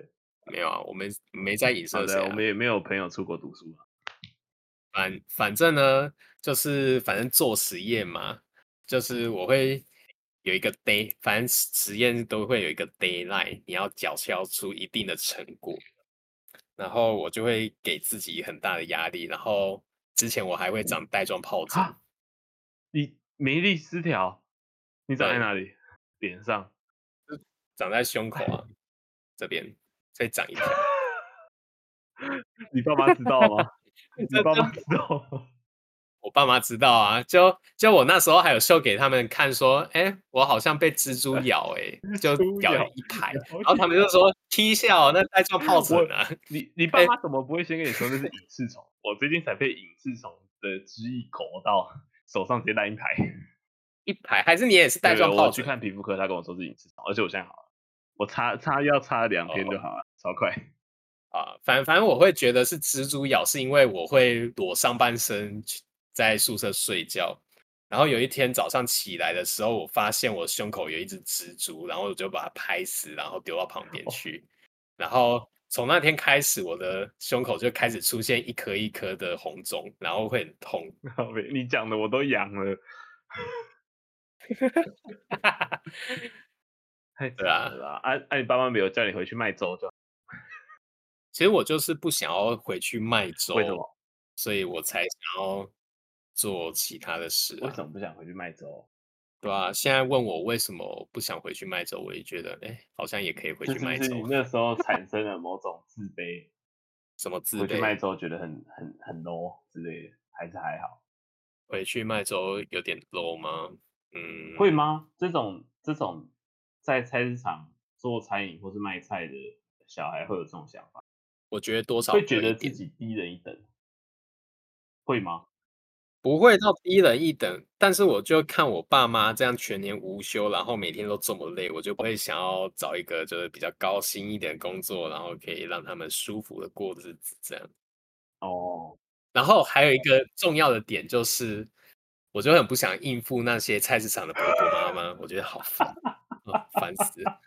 没有啊，我们没在影射谁、啊。我们也没有朋友出国读书啊。反反正呢，就是反正做实验嘛，就是我会有一个 day，反正实验都会有一个 deadline，你要缴交出一定的成果，然后我就会给自己很大的压力，然后。之前我还会长带状疱疹，你免疫力失调，你长在哪里？脸上，长在胸口啊，这边再长一条。(laughs) 你爸妈知道吗？(laughs) 你爸妈知道吗？我爸妈知道啊，就就我那时候还有秀给他们看，说，哎、欸，我好像被蜘蛛咬、欸，哎，就咬了一排，然后他们就说踢笑，那带状疱疹啊。你你爸妈怎么不会先跟你说那是隐翅虫？我最近才被隐翅虫的汁液口到手上，直接烂一排，一排还是你也是带状疱疹？我去看皮肤科，他跟我说是隐翅虫，而且我现在好了，我擦擦药擦两天就好了，哦、超快。啊，反反正我会觉得是蜘蛛咬，是因为我会裸上半身在宿舍睡觉，然后有一天早上起来的时候，我发现我胸口有一只蜘蛛，然后我就把它拍死，然后丢到旁边去。哦、然后从那天开始，我的胸口就开始出现一颗一颗的红肿，然后会很痛。(laughs) 你讲的我都痒了。太对啊！啊啊！你爸妈没有叫你回去卖粥就？其实我就是不想要回去卖粥，为什么？所以我才想要。做其他的事、啊，为什么不想回去卖粥？对啊，现在问我为什么不想回去卖粥，我也觉得，哎、欸，好像也可以回去卖粥。是是那时候 (laughs) 产生了某种自卑，什么自卑？回去卖粥觉得很很很 low 之类的，还是还好？回去卖粥有点 low 吗？嗯，会吗？这种这种在菜市场做餐饮或是卖菜的小孩会有这种想法？我觉得多少会觉得自己低人一等，会吗？不会到低人一等，但是我就看我爸妈这样全年无休，然后每天都这么累，我就不会想要找一个就是比较高薪一点的工作，然后可以让他们舒服的过日子这样。哦，然后还有一个重要的点就是，我就很不想应付那些菜市场的婆婆妈妈，我觉得好烦，烦、哦、死了。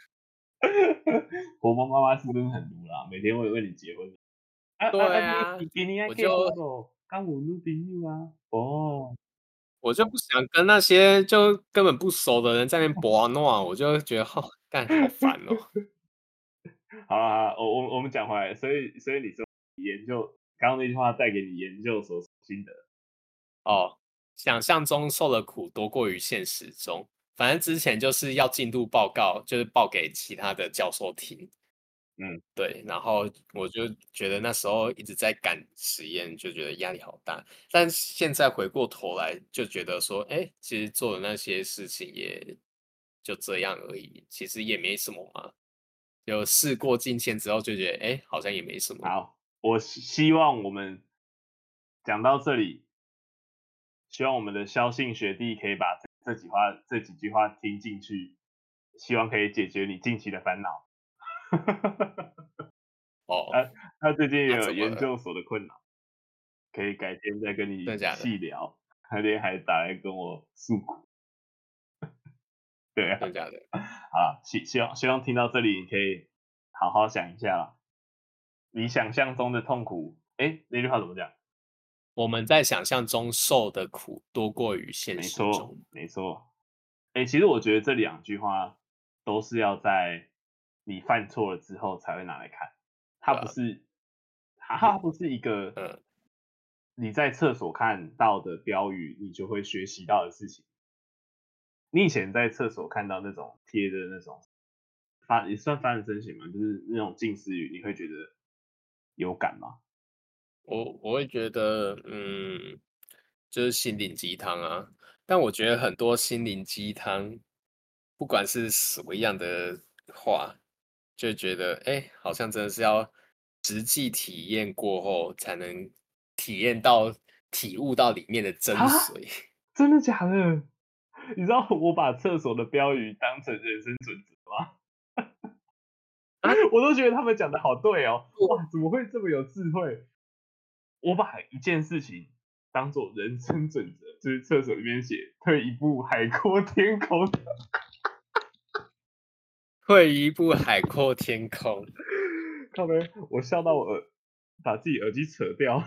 (laughs) 婆婆妈妈是不是很毒啦？每天会为你结婚。对啊，我就。刚我女朋友啊，哦，我就不想跟那些就根本不熟的人在那边博诺，我就觉得好 (laughs) 干好烦哦。(laughs) 好了好了，我我我们讲回来，所以所以你说研究刚刚那句话带给你研究所心得哦，想象中受的苦多过于现实中，反正之前就是要进度报告，就是报给其他的教授听。嗯，对，然后我就觉得那时候一直在赶实验，就觉得压力好大。但现在回过头来，就觉得说，哎，其实做的那些事情也就这样而已，其实也没什么嘛。有事过境迁之后，就觉得，哎，好像也没什么。好，我希望我们讲到这里，希望我们的肖姓学弟可以把这几话、这几句话听进去，希望可以解决你近期的烦恼。(laughs) 哦，他他最近也有研究所的困扰，可以改天再跟你细聊。他那天还打来跟我诉苦，(laughs) 对啊，真的假的？好，希希望希望听到这里，你可以好好想一下，你想象中的痛苦，哎，那句话怎么讲？我们在想象中受的苦多过于现实中，没错，没错。哎，其实我觉得这两句话都是要在。你犯错了之后才会拿来看，它不是，它不是一个，你在厕所看到的标语，你就会学习到的事情。你以前在厕所看到那种贴的那种发，也算发人深省嘛，就是那种近似语，你会觉得有感吗？我我会觉得，嗯，就是心灵鸡汤啊。但我觉得很多心灵鸡汤，不管是什么样的话。就觉得哎、欸，好像真的是要实际体验过后，才能体验到、体悟到里面的真髓。(laughs) 真的假的？(laughs) 你知道我把厕所的标语当成人生准则吗？啊、(laughs) 我都觉得他们讲的好对哦。哇，怎么会这么有智慧？我把一件事情当做人生准则，就是厕所里面写“退一步，海阔天空”。退一步，海阔天空。靠北，我笑到我耳，把自己耳机扯掉。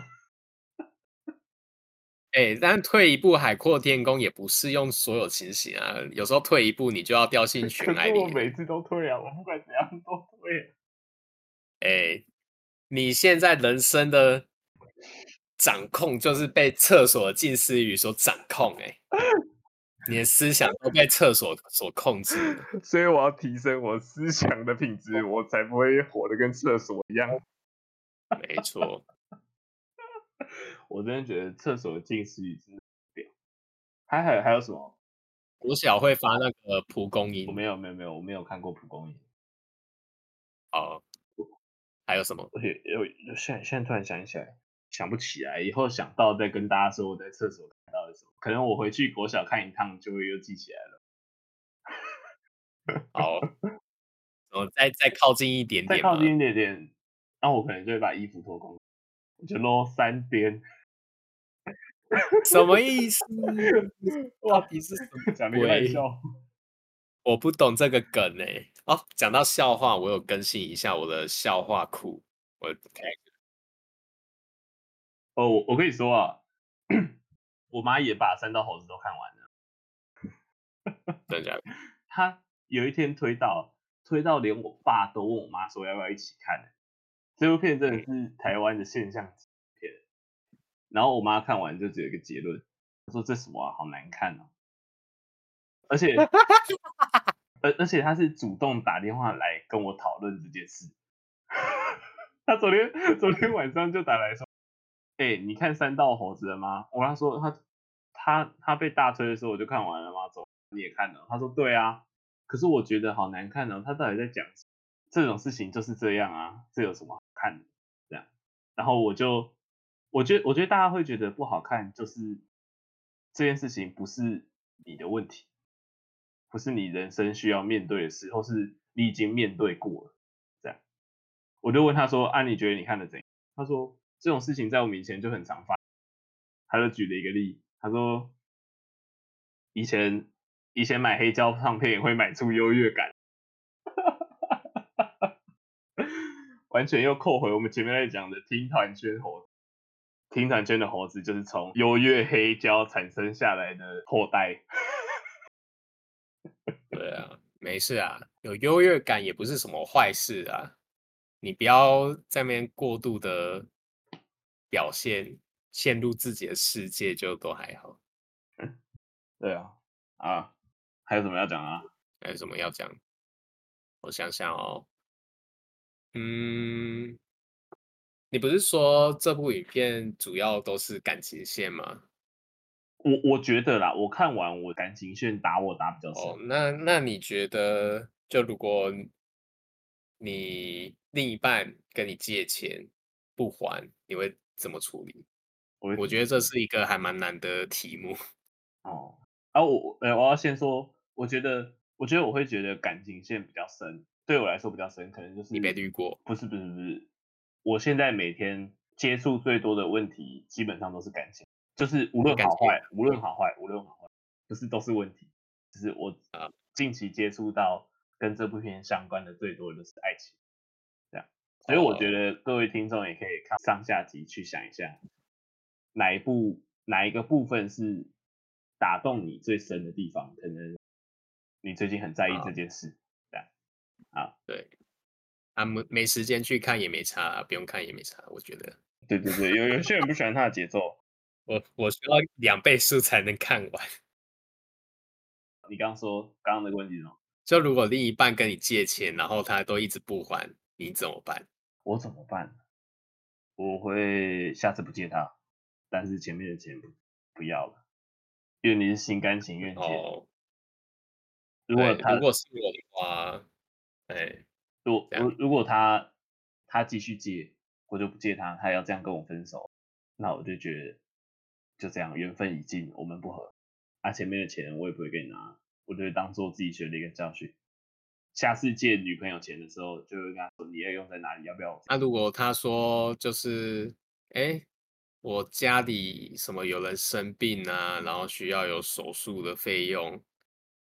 哎、(laughs) 欸，但退一步，海阔天空也不适用所有情形啊。有时候退一步，你就要掉进 (laughs) 尘埃里。我每次都退啊，我不管怎样都退。哎、(laughs) 欸，你现在人生的掌控就是被厕所的近似语所掌控、欸，哎。你的思想都被厕所所控制，(laughs) 所以我要提升我思想的品质，我才不会活得跟厕所一样。(laughs) 没错。(laughs) 我真的觉得厕所的近似语真的屌。还还有还有什么？我小会发那个蒲公英。我没有没有没有，我没有看过蒲公英。哦。还有什么？而现现在突然想起来，想不起来。以后想到再跟大家说我在厕所看到的什么。可能我回去国小看一趟，就会又记起来了。(laughs) 好，(laughs) 我再再靠近一点点，再靠近一点点，那我可能就会把衣服脱光，我就露三边。什么意思？(laughs) 到底是什么？讲的太笑。我不懂这个梗哎、欸。哦，讲到笑话，我有更新一下我的笑话库。我看哦，我我跟你说啊，我妈也把三道猴子都看完了。(laughs) 真的假的？(laughs) 她有一天推到，推到连我爸都问我妈说要不要一起看。这部片真的是台湾的现象级片。然后我妈看完就只有一个结论，她说这什么啊，好难看哦、啊。而且。(laughs) 而而且她是主动打电话来跟我讨论这件事。他昨天昨天晚上就打来说：“哎、你看三道猴子了吗？”我跟他说：“他他他被大推的时候我就看完了吗？走，你也看了？”他说：“对啊。”可是我觉得好难看哦。他到底在讲？这种事情就是这样啊，这有什么好看的？这样。然后我就我觉得我觉得大家会觉得不好看，就是这件事情不是你的问题。不是你人生需要面对的事，或是你已经面对过了，这样，我就问他说：“啊，你觉得你看的怎样？”他说：“这种事情在我们以前就很常发。”他就举了一个例，他说：“以前以前买黑胶唱片也会买出优越感。(laughs) ”完全又扣回我们前面在讲的听团圈猴子，听团圈的猴子就是从优越黑胶产生下来的后代。(laughs) 对啊，没事啊，有优越感也不是什么坏事啊。你不要在那边过度的表现，陷入自己的世界就都还好。(laughs) 对啊，啊，还有什么要讲啊？还有什么要讲？我想想哦，嗯，你不是说这部影片主要都是感情线吗？我我觉得啦，我看完我感情线打我打比较深。哦，那那你觉得，就如果你另一半跟你借钱不还，你会怎么处理？我我觉得这是一个还蛮难的题目。(laughs) 哦，啊，我呃，我要先说，我觉得，我觉得我会觉得感情线比较深，对我来说比较深，可能就是你没遇过？不是不是不是，我现在每天接触最多的问题，基本上都是感情。就是无论好坏，无论好坏，无论好坏，就是都是问题。就是我啊，近期接触到跟这部片相关的最多的就是爱情。所以我觉得各位听众也可以看上下集去想一下，哪一部哪一个部分是打动你最深的地方？可能你最近很在意这件事，这样。啊，对，啊没没时间去看也没差，不用看也没差，我觉得。对对对，有有些人不喜欢他的节奏。(laughs) 我我需要两倍速才能看完。(laughs) 你刚刚说刚刚那个问题是什么？就如果另一半跟你借钱，然后他都一直不还，你怎么办？我怎么办？我会下次不借他，但是前面的钱不要了，因为你是心甘情愿借。哦。如果他如果是我的话，哎，如如如果他他继续借，我就不借他，他要这样跟我分手，那我就觉得。就这样，缘分已尽，我们不合。啊，前面的钱我也不会给你拿，我就会当做自己学的一个教训。下次借女朋友钱的时候，就会跟他说，你要用在哪里，要不要？那、啊、如果他说就是，哎，我家里什么有人生病啊，然后需要有手术的费用，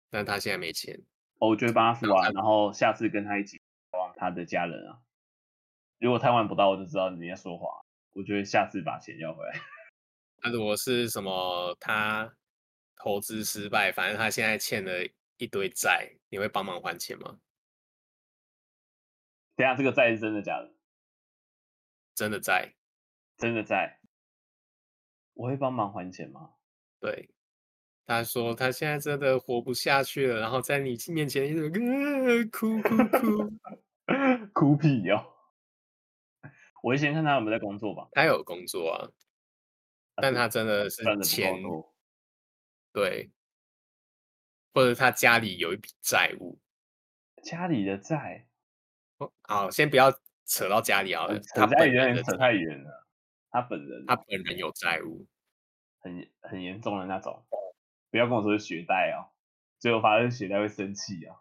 但他现在没钱，我就会帮他付啊，然后下次跟他一起帮他的家人啊。如果他换不到，我就知道你在说谎，我就会下次把钱要回来。(laughs) 那如果是什么他投资失败，反正他现在欠了一堆债，你会帮忙还钱吗？等下这个债是真的假的？真的债，真的债，我会帮忙还钱吗？对，他说他现在真的活不下去了，然后在你面前一直哭哭哭，哭 (laughs) 屁哟、哦！我会先看他有没有在工作吧。他有工作啊，但他真的是钱，对，或者他家里有一笔债务。家里的债，好，先不要扯到家里啊，扯家里有点扯太远了。他本人，他本人有债务，很很严重的那种。不要跟我说是学贷哦，最后发现学贷会生气啊。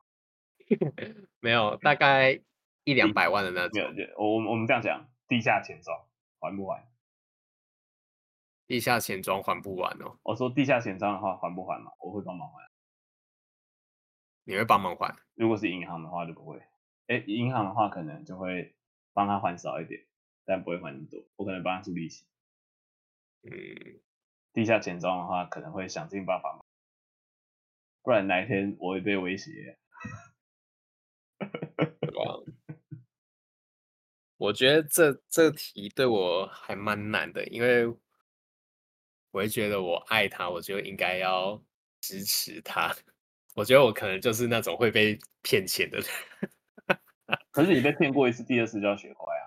(laughs) 没有，大概一两百万的那 (laughs) 种。没有，我我们这样讲，地下钱庄还不还？地下钱庄还不完哦。我说地下钱庄的话还不还嘛？我会帮忙还。你会帮忙还？如果是银行的话就不会。哎，银行的话可能就会帮他还少一点，但不会还那么多。我可能帮他出利息。嗯。地下钱庄的话可能会想尽办法，不然哪一天我会被威胁。我觉得这这题对我还蛮难的，因为我会觉得我爱他，我就应该要支持他。我觉得我可能就是那种会被骗钱的人。(laughs) 可是你被骗过一次，第二次就要学乖啊。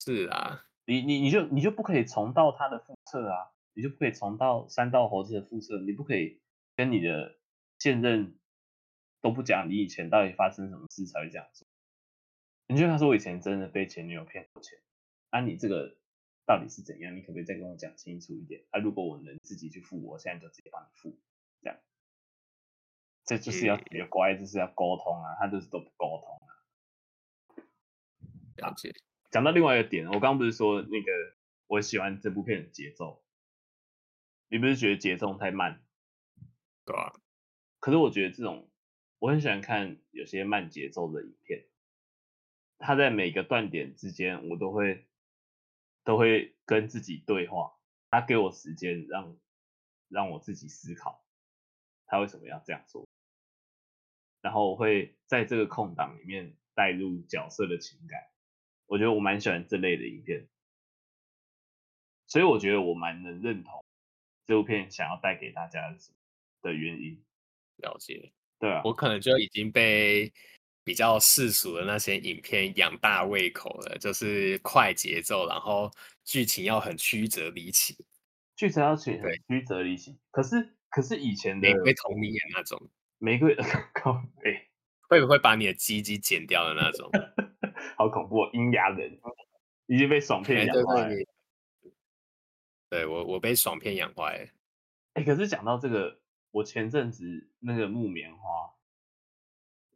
是啊，你你你就你就不可以重蹈他的覆辙啊，你就不可以重蹈三道猴子的覆辙，你不可以跟你的现任都不讲你以前到底发生什么事才会这样做。你就跟他说我以前真的被前女友骗过钱，啊，你这个到底是怎样？你可不可以再跟我讲清楚一点？啊，如果我能自己去付，我现在就直接帮你付，这样。这就是要学乖，就是要沟通啊，他就是都不沟通啊。了解。讲到另外一个点，我刚刚不是说那个我喜欢这部片的节奏，你不是觉得节奏太慢？对啊。可是我觉得这种我很喜欢看有些慢节奏的影片。他在每个断点之间，我都会都会跟自己对话。他给我时间让让我自己思考，他为什么要这样做。然后我会在这个空档里面带入角色的情感。我觉得我蛮喜欢这类的影片，所以我觉得我蛮能认同这部片想要带给大家的原因。了解，对啊，我可能就已经被。比较世俗的那些影片养大胃口了，就是快节奏，然后剧情要很曲折离奇，剧情要很曲折离奇。可是可是以前的玫瑰瞳铃眼那种，玫瑰靠背 (laughs) 会不会把你的鸡鸡剪掉的那种？(laughs) 好恐怖，哦阴阳人已经被爽片养坏了。对我我被爽片养坏了。哎、欸，可是讲到这个，我前阵子那个木棉花。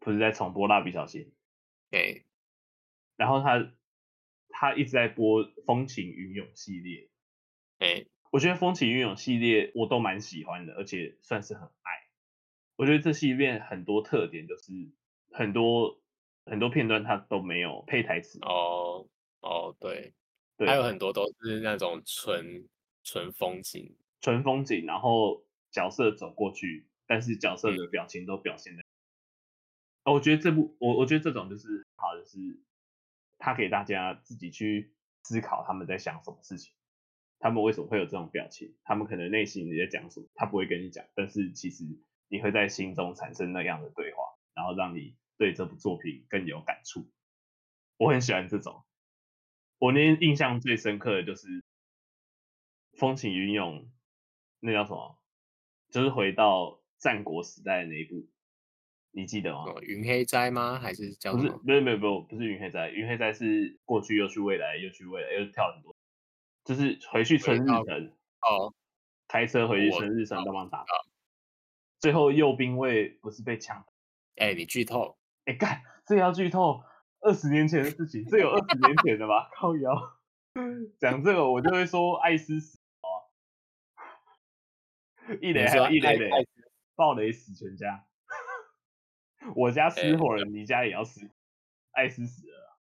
不是在重播蜡笔小新，哎，然后他他一直在播风起云涌系列，哎，我觉得风起云涌系列我都蛮喜欢的，而且算是很爱。我觉得这系列很多特点就是很多很多片段它都没有配台词。哦哦，对，对，还有很多都是那种纯纯风景，纯风景，然后角色走过去，但是角色的表情都表现的。我觉得这部我我觉得这种就是好的是，他给大家自己去思考他们在想什么事情，他们为什么会有这种表情，他们可能内心也在讲什么，他不会跟你讲，但是其实你会在心中产生那样的对话，然后让你对这部作品更有感触。我很喜欢这种，我那印象最深刻的就是风起云涌，那叫什么？就是回到战国时代的那一部。你记得吗？云黑斋吗？还是叫什么？不是，没有没有没有，不是云黑斋。云黑斋是过去又去未来，又去未来，又跳很多，就是回去春日城哦，开车回去春日城帮忙打。最后右兵卫不是被抢？哎、欸，你剧透？哎、欸，干，这要剧透？二十年前的事情，这有二十年前的吧？靠腰，讲这个我就会说艾斯死哦，一雷还有一雷雷，爆雷死全家。我家失火了，欸，你家也要死，艾斯死了，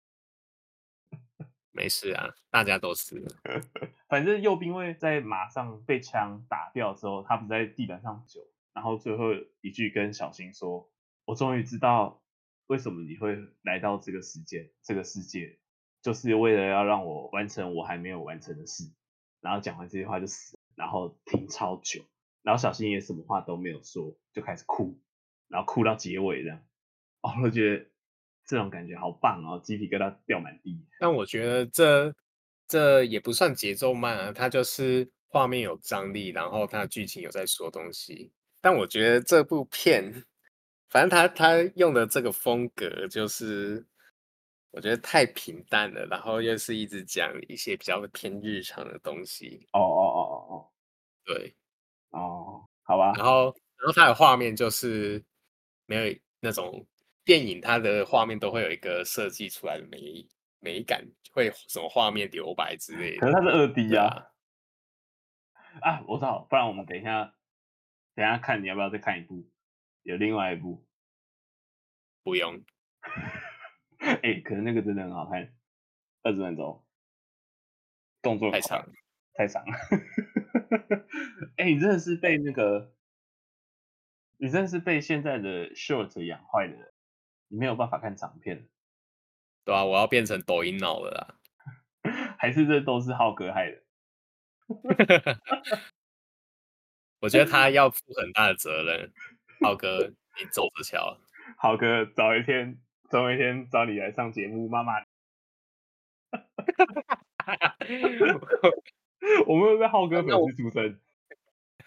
(laughs) 没事啊，大家都死了。(laughs) 反正右兵卫在马上被枪打掉之后，他不在地板上走，然后最后一句跟小新说：“我终于知道为什么你会来到这个世界，这个世界就是为了要让我完成我还没有完成的事。”然后讲完这句话就死，然后停超久，然后小新也什么话都没有说，就开始哭。然后哭到结尾这样，哦，我觉得这种感觉好棒哦，鸡皮疙瘩掉满地。但我觉得这这也不算节奏慢啊，它就是画面有张力，然后它的剧情有在说东西。但我觉得这部片，反正他他用的这个风格就是。我觉得太平淡了，然后又是一直讲一些比较偏日常的东西。哦哦哦哦哦，对，哦，好吧。然后，然后它的画面就是没有那种电影，它的画面都会有一个设计出来的美美感，会什么画面留白之类的。可是它是二 D 啊。啊，我知道，不然我们等一下，等下看你要不要再看一部，有另外一部。不用。(laughs) 哎、欸，可是那个真的很好看，二十分钟，动作太长，太长了。(laughs) 哎、欸，你真的是被那个，你真的是被现在的 short 养坏的人，你没有办法看长片。对啊，我要变成抖音脑了啦。(laughs) 还是这都是浩哥害的？我觉得他要负很大的责任。浩哥，你走着瞧。(laughs) 浩哥，早一天。总有一天找你来上节目，妈妈。(laughs) 我们有在浩哥粉丝出身，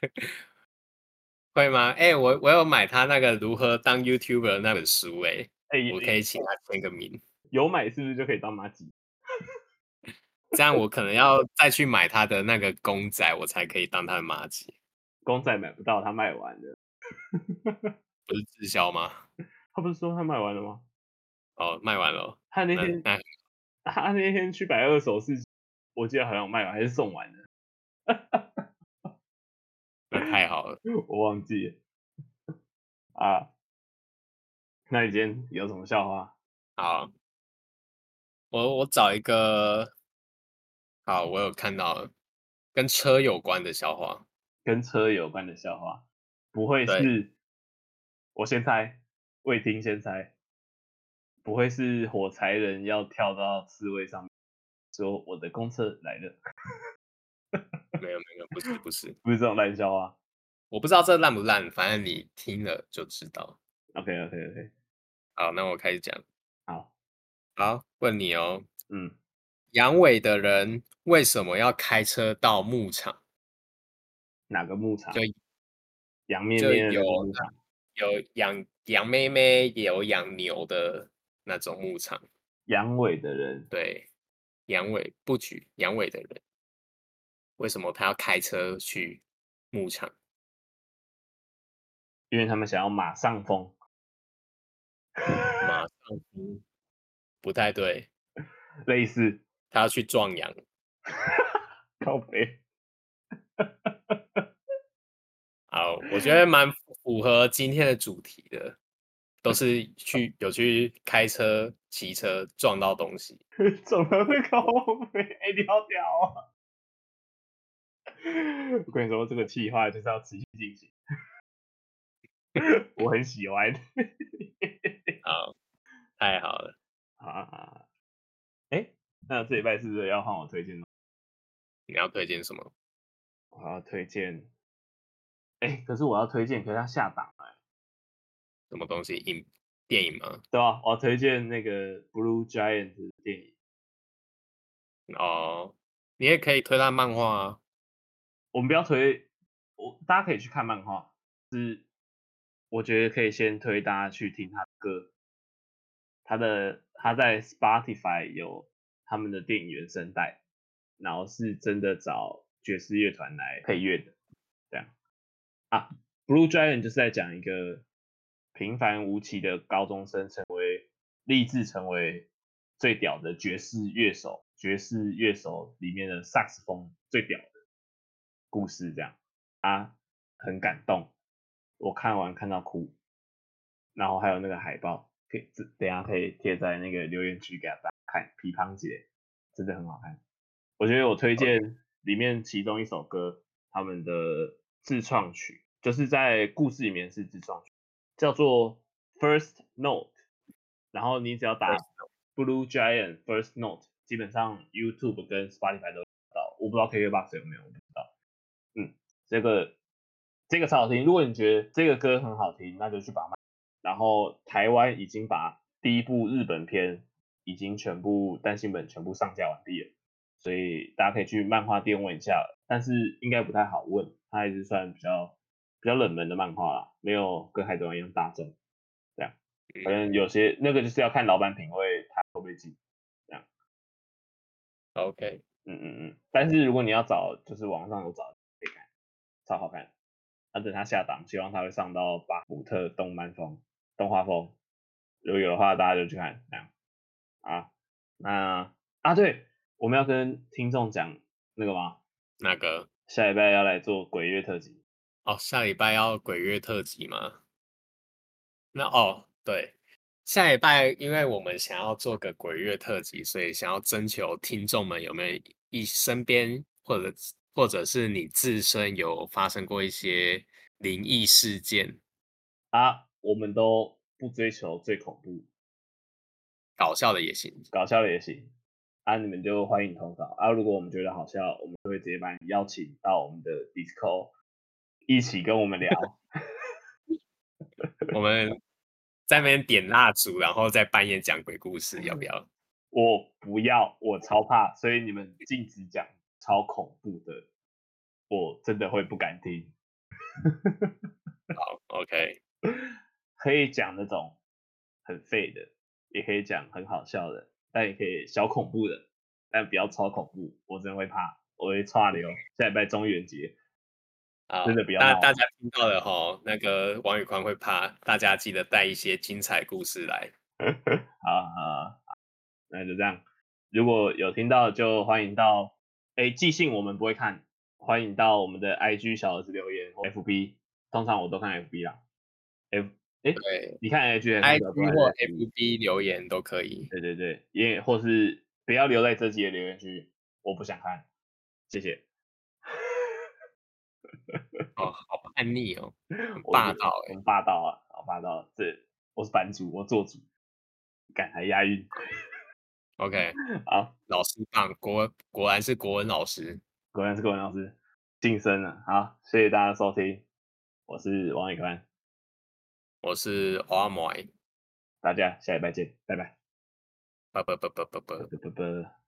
(laughs) 会吗？哎、欸，我我有买他那个如何当 YouTuber 那本书、欸，哎、欸，我可以请他签个名。有买是不是就可以当麻吉？这样我可能要再去买他的那个公仔，我才可以当他的麻吉。公仔买不到，他卖完了。(laughs) 不是滞销吗？他不是说他卖完了吗？哦，卖完了。他那天，他那天去摆二手市，我记得好像卖完还是送完了。(laughs) 那太好了，我忘记了。啊，那你今天有什么笑话？好，我我找一个。好，我有看到跟车有关的笑话。跟车有关的笑话，不会是？我先猜，未听先猜。不会是火柴人要跳到刺猬上面，说我的公车来了？没有没有，不是不是不是这种烂笑话。我不知道这烂不烂，反正你听了就知道。OK OK OK，好，那我开始讲。好，好，问你哦。嗯，阳痿的人为什么要开车到牧场？哪个牧场？就羊咩咩的牧场。有养羊咩咩，也有养牛的。那种牧场，阳痿的人，对，阳痿不举阳痿的人，为什么他要开车去牧场？因为他们想要马上疯。马上疯不太对，类似他要去壮阳。(laughs) 靠北。好，我觉得蛮符合今天的主题的。都是 (laughs) 去有去开车、骑车撞到东西，(laughs) 撞到会靠北，哎、欸，你好屌啊！(laughs) 我跟你说，这个计划就是要持续进行，我很喜欢。好，太好了，啊！哎、欸，那这礼拜是不是要换我推荐？你要推荐什么？我要推荐，哎、欸，可是我要推荐，可是他下档了。什么东西？影电影吗？对啊，我要推荐那个 Blue Giant 的电影。哦，你也可以推他漫画啊。我们不要推，我大家可以去看漫画。是，我觉得可以先推大家去听他的歌。他的他在 Spotify 有他们的电影原声带，然后是真的找爵士乐团来配乐的。这样啊，Blue Giant 就是在讲一个。平凡无奇的高中生成为立志成为最屌的爵士乐手，爵士乐手里面的萨克斯风最屌的故事，这样啊，很感动。我看完看到哭，然后还有那个海报，可以等下可以贴在那个留言区给大家看。皮胖姐真的很好看，我觉得我推荐里面其中一首歌，他们的自创曲，就是在故事里面是自创曲。叫做 First Note，然后你只要打 Blue Giant First Note，基本上 YouTube 跟 Spotify 都找到。我不知道 KKBOX 有没有，我不知道。嗯，这个这个超好听。如果你觉得这个歌很好听，那就去把它买。然后台湾已经把第一部日本片已经全部单行本全部上架完毕了，所以大家可以去漫画店问一下，但是应该不太好问，它还是算比较比较冷门的漫画啦，没有跟海贼王一样大众，这样，可能有些那个就是要看老板品味，他会不会进，这样，OK，嗯嗯嗯，但是如果你要找，就是网上有找可以看，超好看。那、啊、等他下档，希望他会上到巴福特动漫风、动画风，如果有的话，大家就去看。这样啊，那啊，对，我们要跟听众讲那个吗？那个下礼拜要来做鬼月特辑。哦，下礼拜要鬼月特辑吗？那哦，对，下礼拜因为我们想要做个鬼月特辑，所以想要征求听众们有没有一身边或者。或者是你自身有发生过一些灵异事件啊，我们都不追求最恐怖，搞笑的也行，搞笑的也行，啊，你们就欢迎投稿啊。如果我们觉得好笑，我们就会直接把你邀请到我们的 Discord 一起跟我们聊。(laughs) 我们在那边点蜡烛，然后在半夜讲鬼故事，要不要？(laughs) 我不要，我超怕，所以你们禁止讲。超恐怖的，我真的会不敢听。(laughs) 好，OK，可以讲那种很废的，也可以讲很好笑的，但也可以小恐怖的，但不要超恐怖，我真的会怕，我会剉流。下礼拜中元节，啊，真的不要。大大家听到了吼，那个王宇宽会怕，大家记得带一些精彩故事来。(laughs) 好好，那就这样，如果有听到就欢迎到。哎，寄信我们不会看，欢迎到我们的 IG 小儿子留言或 FB，通常我都看 FB 啦。F，哎，对，你看是 IG 或 FB 留言都可以。对对对，也或是不要留在这集的留言区，我不想看，谢谢。(laughs) 哦，好叛逆哦，霸道哎，很霸道啊，好霸道。这我是版主，我做主，敢还押韵。(laughs) OK，好，老师棒，果果然是国文老师，果然是国文老师，晋升了。好，谢谢大家收听，我是王宇宽，我是阿麦，大家下礼拜见，拜拜，拜拜拜拜。拜拜拜拜。